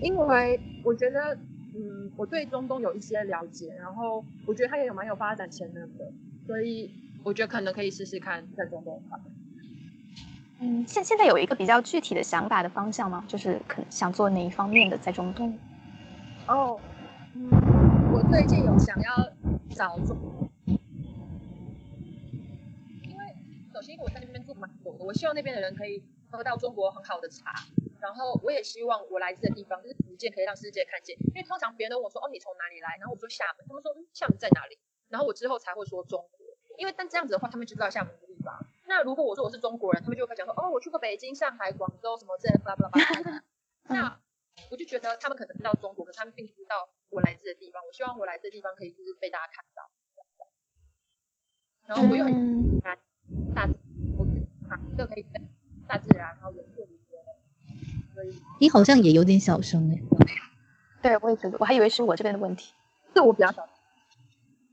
因为我觉得，嗯，我对中东有一些了解，然后我觉得它也有蛮有发展潜能的，所以我觉得可能可以试试看在中东发展。嗯，现现在有一个比较具体的想法的方向吗？就是可能想做哪一方面的在中东？哦，嗯，我最近有想要找中，为首先我在那边住蛮久的，我希望那边的人可以喝到中国很好的茶，然后我也希望我来自的地方就是福建可以让世界看见，因为通常别人问我说哦你从哪里来，然后我说厦门，他们说嗯厦门在哪里，然后我之后才会说中国，因为但这样子的话他们就知道厦门的地方。那如果我说我是中国人，他们就会讲说，哦，我去过北京、上海、广州什么这巴拉巴拉巴拉。那我就觉得他们可能知道中国，可是他们并不知道我来自的地方。我希望我来自的地方可以就是被大家看到。然后我又很大自然，我就可以跟大自然，然后有距离的。所以你好像也有点小声哎。对，我也觉得，我还以为是我这边的问题。是我比较小，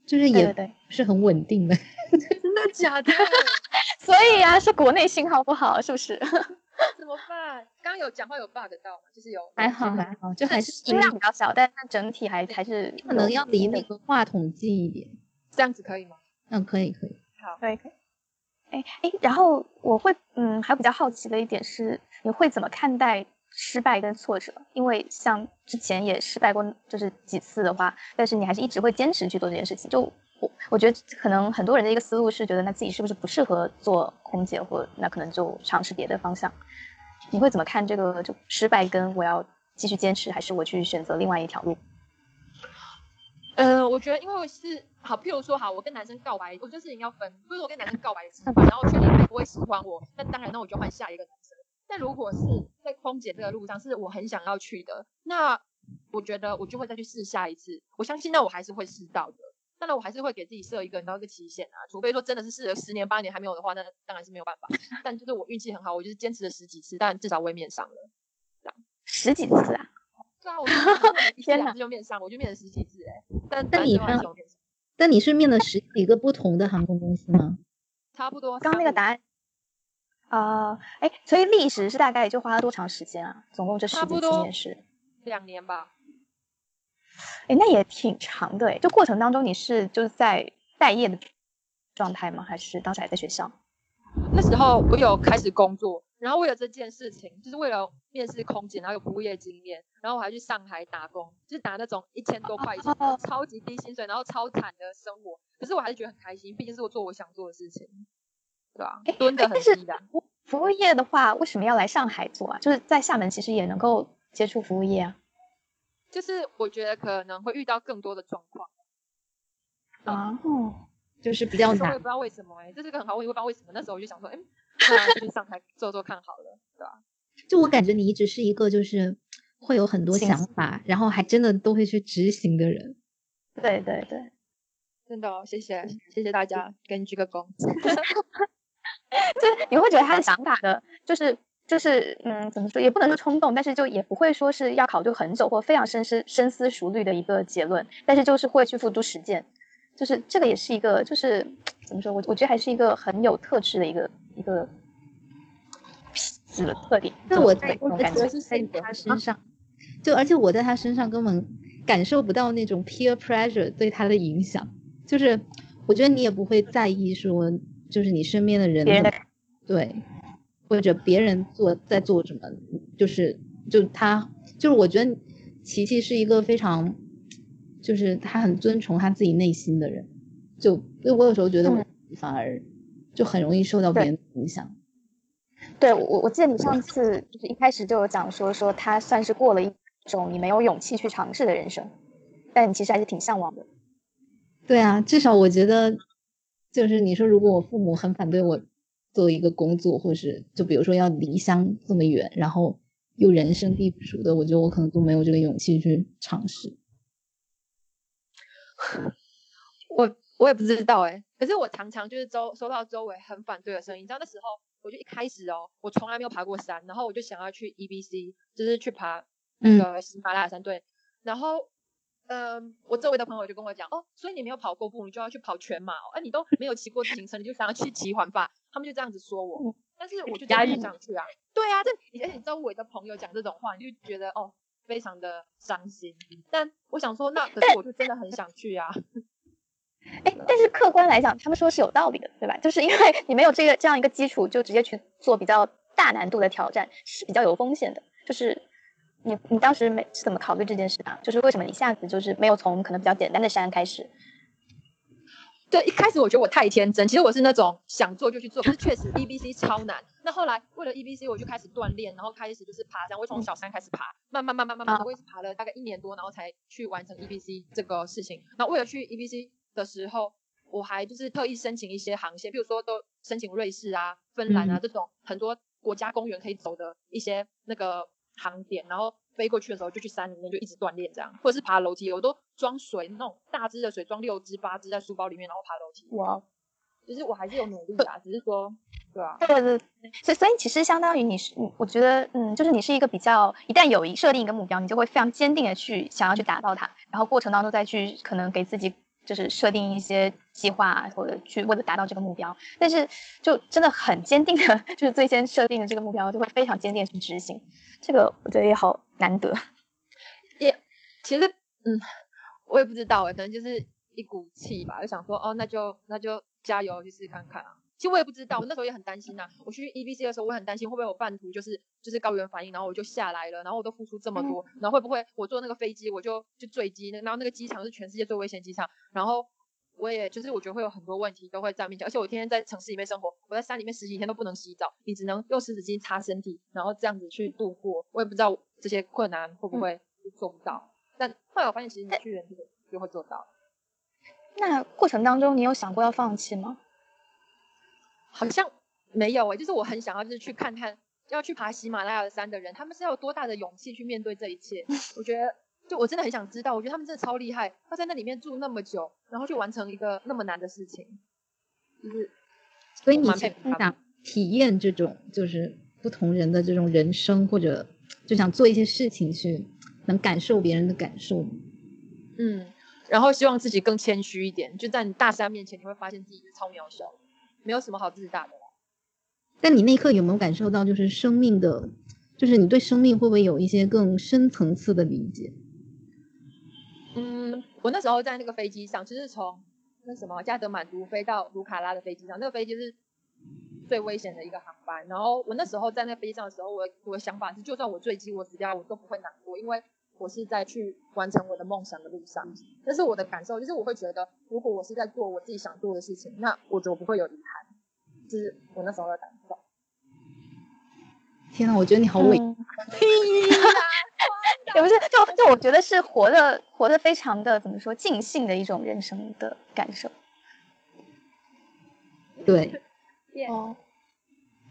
就是也是很稳定的。*laughs* 真的假的？*laughs* 所以啊，是国内信号不好，是不是？*laughs* 怎么办？刚刚有讲话有 bug 到吗？就是有还好还好，就还是音量比较小，但但整体还还是可能要离那个话筒近一点。这样子可以吗？嗯，可以可以。好，可以可以。哎哎，然后我会嗯，还比较好奇的一点是，你会怎么看待失败跟挫折？因为像之前也失败过，就是几次的话，但是你还是一直会坚持去做这件事情。就我我觉得可能很多人的一个思路是觉得，那自己是不是不适合做空姐，或那可能就尝试别的方向。你会怎么看这个就失败跟我要继续坚持，还是我去选择另外一条路？呃，我觉得因为是好，譬如说好，我跟男生告白，我觉得事情要分，不是我跟男生告白失败，然后确定他不会喜欢我，那当然那我就换下一个男生。但如果是在空姐这个路上是我很想要去的，那我觉得我就会再去试下一次。我相信那我还是会试到的，当然我还是会给自己设一个一个期限啊，除非说真的是试了十年八年还没有的话，那当然是没有办法。但就是我运气很好，我就是坚持了十几次，但至少我也面上了。这样十几次啊？对啊，我一 *laughs* 两次就面上，我就面了十几次哎。但但你呢？但你是面了十几个不同的航空公司吗？差不多。刚那个答案，啊，哎，所以历时是大概就花了多长时间啊？总共这十几次面试，两年吧。哎，那也挺长的哎。就过程当中你是就是在待业的状态吗？还是当时还在学校？那时候我有开始工作。然后为了这件事情，就是为了面试空姐，然后有服务业经验，然后我还去上海打工，就是打那种一千多块钱，超级低薪水，然后超惨的生活。可是我还是觉得很开心，毕竟是我做我想做的事情，对吧？蹲的很低的。服务业的话，为什么要来上海做啊？就是在厦门其实也能够接触服务业啊。就是我觉得可能会遇到更多的状况。啊，就是比较难。我也不知道为什么哎，这是个很好问题，我不知道为什么。那时候我就想说，哎。那去上台做做看好了，对吧？就我感觉你一直是一个就是会有很多想法，然后还真的都会去执行的人。对对对，真的，谢谢谢谢大家，给你鞠个躬。*laughs* 就是你会觉得他的想法的，就是就是嗯，怎么说也不能说冲动，但是就也不会说是要考虑很久或非常深思深思熟虑的一个结论，但是就是会去付诸实践。就是这个也是一个，就是怎么说，我我觉得还是一个很有特质的一个。一个子的特点，那我在我觉得是在他身上，就而且我在他身上根本感受不到那种 peer pressure 对他的影响，就是我觉得你也不会在意说，就是你身边的人对，或者别人做在做什么，就是就他就是我觉得琪琪是一个非常，就是他很遵从他自己内心的人，就因为我有时候觉得我反而。就很容易受到别人影响。对我，我记得你上次就是一开始就有讲说，说他算是过了一种你没有勇气去尝试的人生，但你其实还是挺向往的。对啊，至少我觉得，就是你说如果我父母很反对我做一个工作，或是就比如说要离乡这么远，然后又人生地不熟的，我觉得我可能都没有这个勇气去尝试。*laughs* 我。我也不知道哎，可是我常常就是周收到周围很反对的声音。你知道那时候，我就一开始哦，我从来没有爬过山，然后我就想要去 E B C，就是去爬那个喜马拉雅山。对，然后，嗯，我周围的朋友就跟我讲，哦，所以你没有跑过步，你就要去跑全马哦。哎，你都没有骑过自行车，你就想要去骑环法，他们就这样子说我。但是我就真的很想去啊。对啊，这而且周围的朋友讲这种话，你就觉得哦，非常的伤心。但我想说，那可是我就真的很想去啊。哎，但是客观来讲，他们说是有道理的，对吧？就是因为 *laughs* 你没有这个这样一个基础，就直接去做比较大难度的挑战，是比较有风险的。就是你你当时没是怎么考虑这件事的？就是为什么一下子就是没有从可能比较简单的山开始？对，一开始我觉得我太天真，其实我是那种想做就去做，可是确实 E B C 超难。那后来为了 E B C，我就开始锻炼，然后开始就是爬山，我从小山开始爬，慢慢慢慢慢慢，我也是爬了大概一年多，然后才去完成 E B C 这个事情。那为了去 E B C。的时候，我还就是特意申请一些航线，比如说都申请瑞士啊、芬兰啊这种很多国家公园可以走的一些那个航点，然后飞过去的时候就去山里面就一直锻炼这样，或者是爬楼梯，我都装水那种大支的水，装六支八支在书包里面，然后爬楼梯。哇，其实我还是有努力啊，只是说，对啊，对对，所以所以其实相当于你是，我觉得嗯，就是你是一个比较一旦有一设定一个目标，你就会非常坚定的去想要去达到它，然后过程当中再去可能给自己。就是设定一些计划或者去为了达到这个目标，但是就真的很坚定的，*laughs* 就是最先设定的这个目标就会非常坚定去执行，这个我觉得也好难得。也其实嗯，我也不知道哎，可能就是一股气吧，就想说哦，那就那就加油去试试看看啊。其实我也不知道，我那时候也很担心呐。我去 E B C 的时候，我很担心会不会有半途就是就是高原反应，然后我就下来了，然后我都付出这么多，然后会不会我坐那个飞机我就就坠机，然后那个机场是全世界最危险机场，然后我也就是我觉得会有很多问题都会在面前，而且我天天在城市里面生活，我在山里面十几天都不能洗澡，你只能用湿纸巾擦身体，然后这样子去度过。我也不知道这些困难会不会做不到，但后来我发现其实你去人就就会做到。那过程当中你有想过要放弃吗？好像没有诶，就是我很想要，就是去看看要去爬喜马拉雅山的人，他们是要有多大的勇气去面对这一切。*laughs* 我觉得，就我真的很想知道，我觉得他们真的超厉害，他在那里面住那么久，然后去完成一个那么难的事情，就是，所以你想体验这种就是不同人的这种人生，或者就想做一些事情去能感受别人的感受。嗯，然后希望自己更谦虚一点，就在你大山面前，你会发现自己是超渺小。没有什么好自大的了。但你那一刻有没有感受到，就是生命的，就是你对生命会不会有一些更深层次的理解？嗯，我那时候在那个飞机上，就是从那什么加德满都飞到卢卡拉的飞机上，那个飞机是最危险的一个航班。然后我那时候在那个飞机上的时候，我我的想法是，就算我坠机，我死掉，我都不会难过，因为我是在去完成我的梦想的路上。但是我的感受就是，我会觉得，如果我是在做我自己想做的事情，那我就不会有遗憾。这是我那时候的感受。天哪，我觉得你好伟大，也不是，就就我觉得是活的，活的非常的怎么说，尽兴的一种人生的感受。对，哦，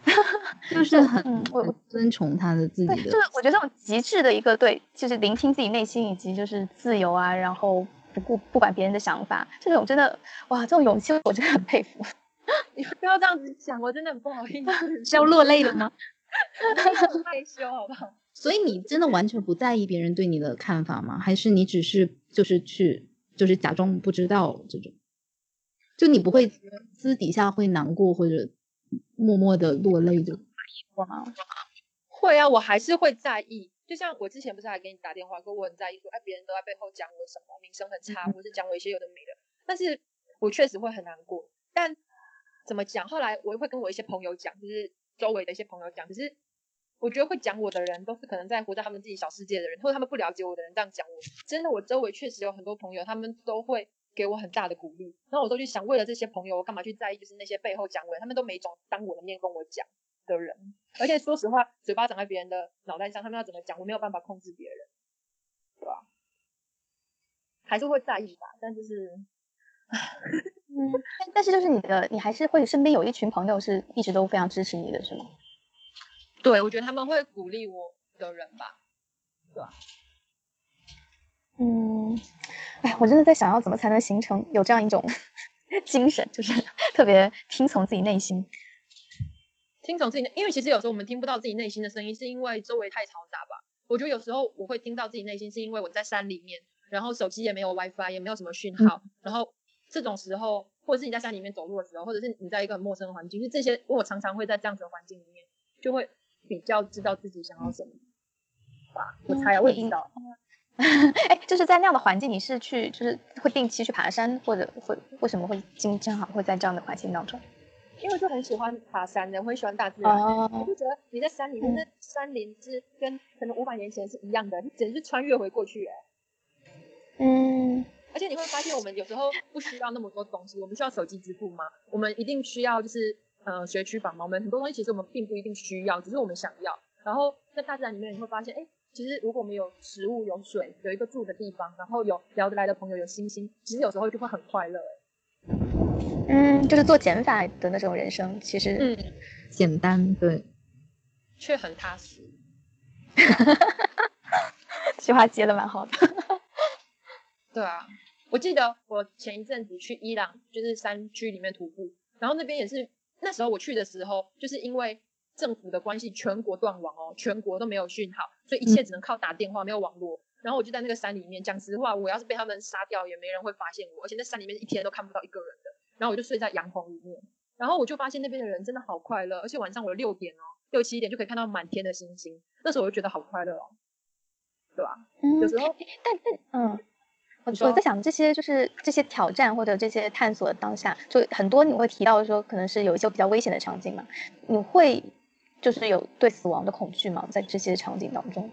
*laughs* 就是很我尊崇他的自己的，就是我觉得这种极致的一个对，就是聆听自己内心以及就是自由啊，然后不顾不管别人的想法，这种真的哇，这种勇气我真的很佩服。*laughs* 你不要这样子想，我真的很不好意思，是 *laughs* 要落泪了吗？害羞好不好？所以你真的完全不在意别人对你的看法吗？还是你只是就是去就是假装不知道这种？就你不会私底下会难过或者默默的落泪的吗？会啊，我还是会在意。就像我之前不是还给你打电话说我很在意，说哎别人都在背后讲我什么名声很差，或是讲我一些有的没的。但是我确实会很难过，但。怎么讲？后来我会跟我一些朋友讲，就是周围的一些朋友讲。可是我觉得会讲我的人，都是可能在活在他们自己小世界的人，或者他们不了解我的人这样讲我。真的，我周围确实有很多朋友，他们都会给我很大的鼓励。然后我都去想，为了这些朋友，我干嘛去在意？就是那些背后讲我，他们都没种当我的面跟我讲的人。而且说实话，嘴巴长在别人的脑袋上，他们要怎么讲，我没有办法控制别人，对吧？还是会在意吧，但就是。嗯，但是就是你的，你还是会身边有一群朋友是一直都非常支持你的，是吗？对，我觉得他们会鼓励我的人吧，对吧？嗯，哎，我真的在想要怎么才能形成有这样一种 *laughs* 精神，就是特别听从自己内心，听从自己，因为其实有时候我们听不到自己内心的声音，是因为周围太嘈杂吧。我觉得有时候我会听到自己内心，是因为我在山里面，然后手机也没有 WiFi，也没有什么讯号，然后。这种时候，或者是你在山里面走路的时候，或者是你在一个很陌生的环境，就这些，我常常会在这样子的环境里面，就会比较知道自己想要什么吧。我猜啊，我也不知道。*laughs* 哎，就是在那样的环境，你是去，就是会定期去爬山，或者会为什么会经正好会在这样的环境当中？因为就很喜欢爬山的，我很喜欢大自然，我就觉得你在山里面，那山林是跟可能五百年前是一样的，你简直是穿越回过去哎。嗯。而且你会发现，我们有时候不需要那么多东西。我们需要手机支付吗？我们一定需要就是呃学区房吗？我们很多东西其实我们并不一定需要，只是我们想要。然后在大自然里面，你会发现，哎，其实如果我们有食物、有水、有一个住的地方，然后有聊得来的朋友、有星星，其实有时候就会很快乐。嗯，就是做减法的那种人生，其实嗯简单对，却很踏实。这句话接的蛮好的。*laughs* 对啊。我记得我前一阵子去伊朗，就是山区里面徒步，然后那边也是那时候我去的时候，就是因为政府的关系，全国断网哦，全国都没有讯号，所以一切只能靠打电话，没有网络。然后我就在那个山里面，讲实话，我要是被他们杀掉，也没人会发现我，而且那山里面一天都看不到一个人的。然后我就睡在羊棚里面，然后我就发现那边的人真的好快乐，而且晚上我六点哦，六七点就可以看到满天的星星，那时候我就觉得好快乐哦，对吧？嗯，有时候但但嗯，我在想这些就是这些挑战或者这些探索的当下，就很多你会提到说可能是有一些比较危险的场景嘛，你会就是有对死亡的恐惧吗？在这些场景当中？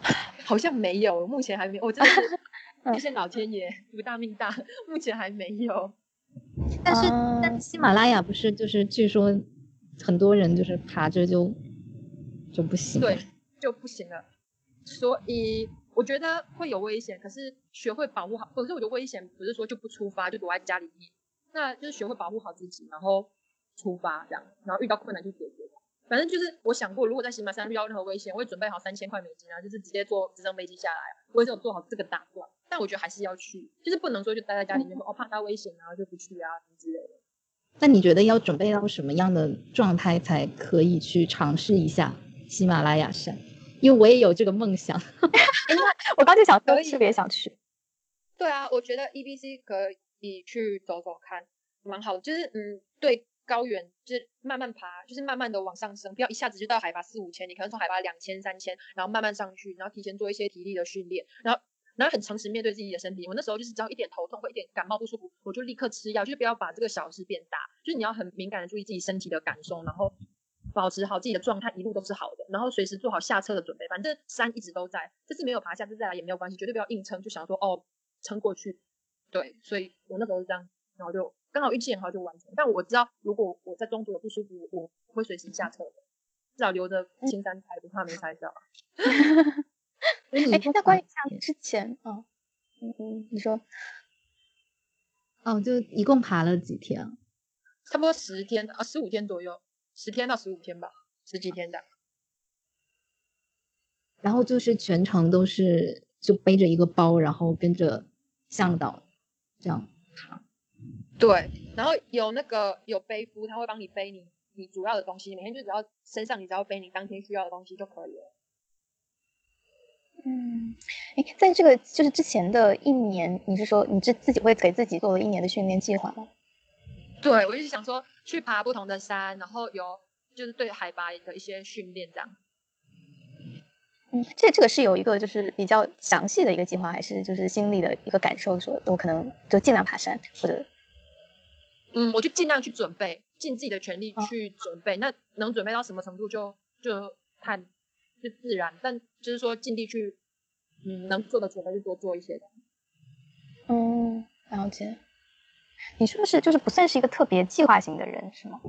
*laughs* 好像没有，目前还没有，我真的是 *laughs* 嗯谢谢老天爷福大命大，目前还没有。但是、啊但喜马拉雅不是就是据说很多人就是爬着就就不行对，就不行了。所以我觉得会有危险，可是学会保护好。可是我觉得危险不是说就不出发，就躲在家里面，那就是学会保护好自己，然后出发这样，然后遇到困难就解决。反正就是我想过，如果在喜马山遇到任何危险，我会准备好三千块美金啊，就是直接坐直升飞机下来。我也是有做好这个打算，但我觉得还是要去，就是不能说就待在家里面说哦怕它危险啊就不去啊什么之类的。那你觉得要准备到什么样的状态才可以去尝试一下喜马拉雅山？因为我也有这个梦想。*laughs* *laughs* 我刚就想说特别想去，对啊，我觉得 EBC 可以去走走看，蛮好的。就是嗯，对高原就是慢慢爬，就是慢慢的往上升，不要一下子就到海拔四五千，你可能从海拔两千、三千，然后慢慢上去，然后提前做一些体力的训练，然后然后很诚实面对自己的身体。我那时候就是只要一点头痛或一点感冒不舒服，我就立刻吃药，就是不要把这个小事变大，就是你要很敏感的注意自己身体的感受，然后。保持好自己的状态，一路都是好的，然后随时做好下车的准备。反正山一直都在，这次没有爬，下这次再来也没有关系，绝对不要硬撑，就想说哦撑过去。对，所以我那时候是这样，然后就刚好运气很好就完成。但我知道，如果我在中途有不舒服，我会随时下车的，至少留着青山才不怕没拆掉。*laughs* 哎，那关于嗯像之前，嗯嗯嗯，你说哦，就一共爬了几天啊？差不多十天啊，十五天左右，十天到十五天吧，十几天这样。然后就是全程都是就背着一个包，然后跟着向导这样爬。对，然后有那个有背夫，他会帮你背你你主要的东西，每天就只要身上你只要背你当天需要的东西就可以了。嗯，哎，在这个就是之前的一年，你是说你自自己会给自己做了一年的训练计划吗？对，我就是想说去爬不同的山，然后有就是对海拔的一些训练这样。嗯，这这个是有一个就是比较详细的一个计划，还是就是心里的一个感受，说我可能就尽量爬山，或者嗯，我就尽量去准备，尽自己的全力哦去准备。那能准备到什么程度就就看就自然，但就是说尽力去，嗯，能做的准备就多做一些的。嗯，了解。你是不是就是不算是一个特别计划型的人，是吗？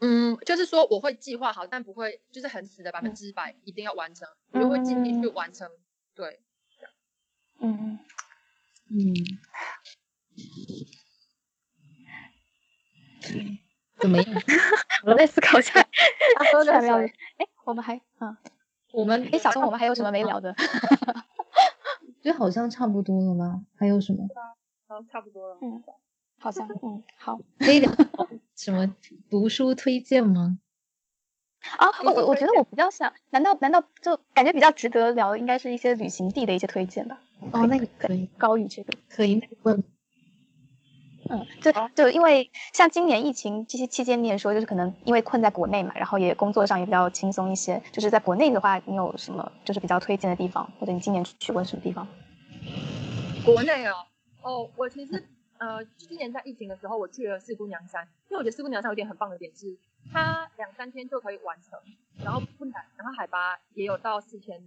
嗯，就是说我会计划好，但不会就是很死的百分之百一定要完成，我就会尽力去嗯完成。对，嗯，嗯，怎么样？*laughs* 我在思考一下，*laughs* 喝还没有。水哎，我们还嗯，我们哎，小宋，我们还有什么没聊的？*laughs* 就好像差不多了吧？还有什么嗯，差不多了。嗯，好像嗯好可以聊什么读书推荐吗？啊，我我觉得我比较想，难道难道就感觉比较值得聊，应该是一些旅行地的一些推荐吧？哦，那个可以，高于这个。可以，那个问嗯，就就因为像今年疫情这些期间，你也说就是可能因为困在国内嘛，然后也工作上也比较轻松一些。就是在国内的话，你有什么就是比较推荐的地方，或者你今年去过什么地方？国内哦，哦，我其实呃，今年在疫情的时候，我去了四姑娘山，因为我觉得四姑娘山有点很棒的点是，它两三天就可以完成，然后不难，然后海拔也有到四千，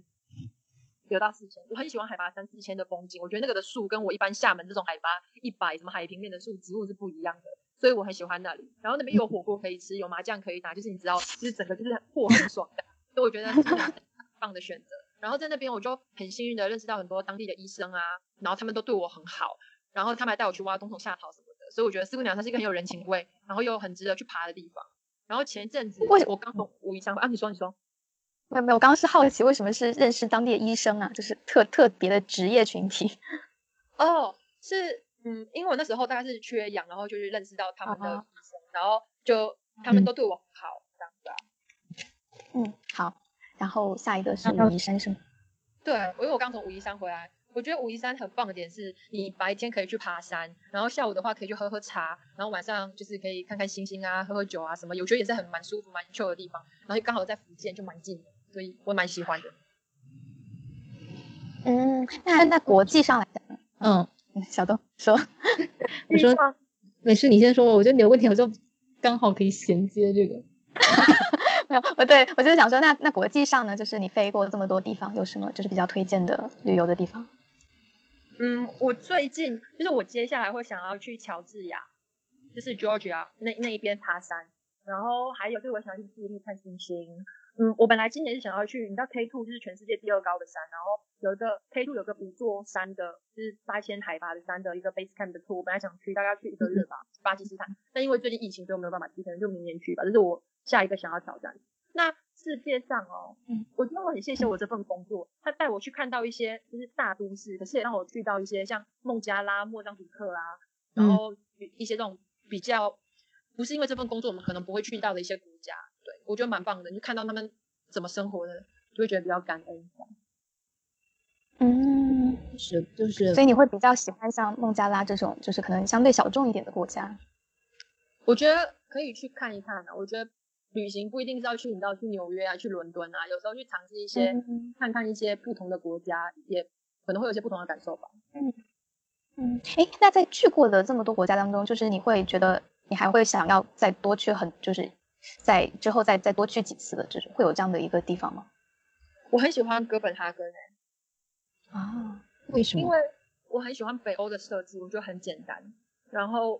有到四千，我很喜欢海拔三四千的风景，我觉得那个的树跟我一般厦门这种海拔一百什么海平面的树植物是不一样的，所以我很喜欢那里。然后那边有火锅可以吃，有麻将可以打，就是你知道，就是整个就是过很爽的，所以我觉得是很棒的选择。然后在那边我就很幸运的认识到很多当地的医生啊，然后他们都对我很好，然后他们还带我去挖冬虫夏草什么的，所以我觉得四姑娘山是一个很有人情味，然后又很值得去爬的地方。然后前一阵子我刚从武夷山啊，你说你说，没有没有，我刚刚是好奇为什么是认识当地的医生啊，就是特特别的职业群体。*laughs* 哦，是嗯，因为我那时候大概是缺氧，然后就是认识到他们的哦医生，然后就他们嗯都对我很好，这样子啊。嗯，好。然后下一个是武夷山是吗？对，因为我刚从武夷山回来，我觉得武夷山很棒的点是，你白天可以去爬山，然后下午的话可以去喝喝茶，然后晚上就是可以看看星星啊，喝喝酒啊什么，我觉得也是很蛮舒服、蛮 chill 的地方。然后刚好在福建，就蛮近的，所以我蛮喜欢的。嗯，那那国际上来讲，嗯，小东说，*laughs* 我说没事，你先说。我觉得你的问题我就刚好可以衔接这个。*laughs* 没有，我对我就是想说，那那国际上呢，就是你飞过这么多地方，有什么就是比较推荐的旅游的地方？嗯，我最近就是我接下来会想要去乔治亚，就是 Georgia 那那一边爬山，然后还有就是我想去智利看星星。嗯，我本来今年是想要去，你知道 K Two 就是全世界第二高的山，然后有一个 K Two 有个五座山的，就是八千海拔的山的一个 base camp 的 tour，我本来想去，大概要去一个月吧，巴基斯坦，但因为最近疫情，所以我没有办法去，可能就明年去吧。这是我下一个想要挑战。那世界上哦，嗯，我觉得我很谢谢我这份工作，他带我去看到一些就是大都市，可是也让我去到一些像孟加拉、莫桑比克啦，然后一些这种比较不是因为这份工作我们可能不会去到的一些国家。对，我觉得蛮棒的，你就看到他们怎么生活的，就会觉得比较感恩。嗯，是就是，所以你会比较喜欢像孟加拉这种，就是可能相对小众一点的国家。我觉得可以去看一看啊。我觉得旅行不一定是要去，你知道去纽约啊，去伦敦啊，有时候去尝试一些，看看一些不同的国家，也可能会有些不同的感受吧。嗯嗯，哎，那在去过的这么多国家当中，就是你会觉得你还会想要再多去很，就是。在之后再再多去几次的这种，会有这样的一个地方吗？我很喜欢哥本哈根诶。啊？为什么？因为我很喜欢北欧的设计，我觉得很简单。然后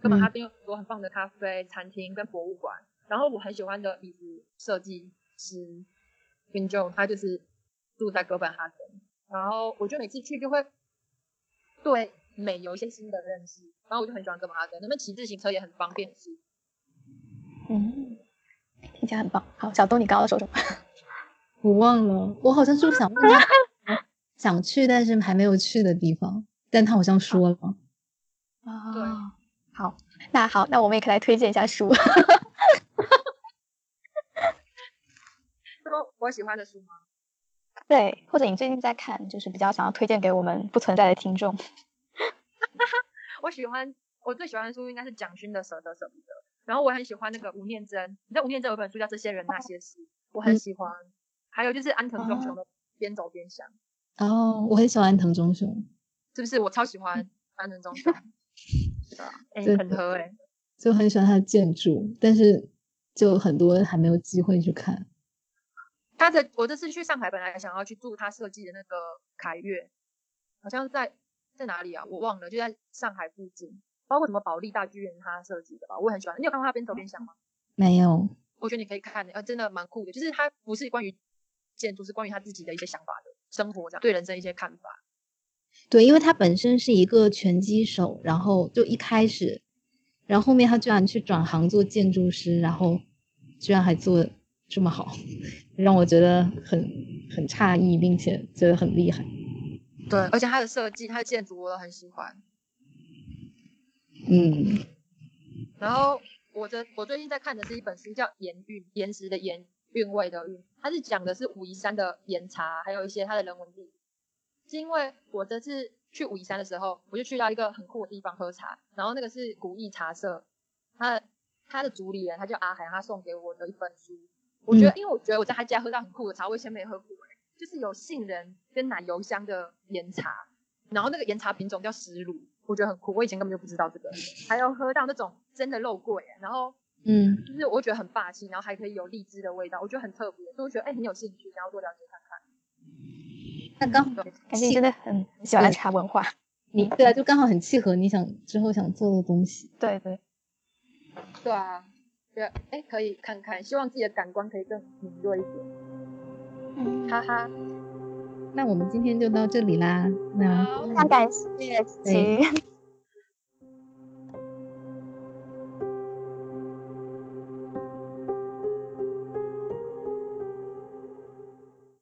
哥本哈根有很多很棒的咖啡、餐厅跟博物馆。然后我很喜欢的椅子设计师 v i n j o 他就是住在哥本哈根。然后我就每次去就会对美有一些新的认识。然后我就很喜欢哥本哈根，那边骑自行车也很方便。是。嗯，听起来很棒。好，小东，你刚刚说什么？我忘了，我好像是不是想问他 *laughs* 想去但是还没有去的地方，但他好像说了。啊，对，好，那好，那我们也可以来推荐一下书。*laughs* 说我喜欢的书吗？对，或者你最近在看，就是比较想要推荐给我们不存在的听众。*laughs* 我喜欢，我最喜欢的书应该是蒋勋的《舍得舍不得》。然后我很喜欢那个吴念真，你知道吴念真有本书叫《这些人那些事》，我很喜欢。还有就是安藤忠雄的《边走边想》。哦，我很喜欢安藤忠雄，是不是？我超喜欢安藤忠雄，*laughs* 是吧？哎，很合哎。就很喜欢他的建筑，但是就很多还没有机会去看。他的，我这次去上海，本来想要去住他设计的那个凯悦，好像在在哪里啊？我忘了，就在上海附近。包括什么保利大剧院他设计的吧，我很喜欢。你有看过他边走边想吗？没有。我觉得你可以看，呃，真的蛮酷的。就是他不是关于建筑，是关于他自己的一些想法的生活，这样对人生一些看法。对，因为他本身是一个拳击手，然后就一开始，然后后面他居然去转行做建筑师，然后居然还做这么好，让我觉得很很诧异，并且觉得很厉害。对，而且他的设计，他的建筑我都很喜欢。嗯，然后我的我最近在看的是一本书，叫《盐韵》，岩石的盐，韵味的韵。它是讲的是武夷山的岩茶，还有一些它的人文地。是因为我这次去武夷山的时候，我就去到一个很酷的地方喝茶，然后那个是古意茶社，他他的主理人他叫阿海，他送给我的一本书。我觉得，因为我觉得我在他家喝到很酷的茶，我以前没喝过，就是有杏仁跟奶油香的岩茶，然后那个岩茶品种叫石卤。我觉得很酷，我以前根本就不知道这个，还有喝到那种真的肉桂，然后嗯，就是我觉得很霸气，然后还可以有荔枝的味道，我觉得很特别，所以我觉得哎很有兴趣，想要多了解看看。那刚好，感觉你真的很喜欢茶文化，你对啊，就刚好很契合你想之后想做的东西。对对，对啊，对，哎可以看看，希望自己的感官可以更敏锐一点。嗯，哈哈。那我们今天就到这里啦。那非常感谢，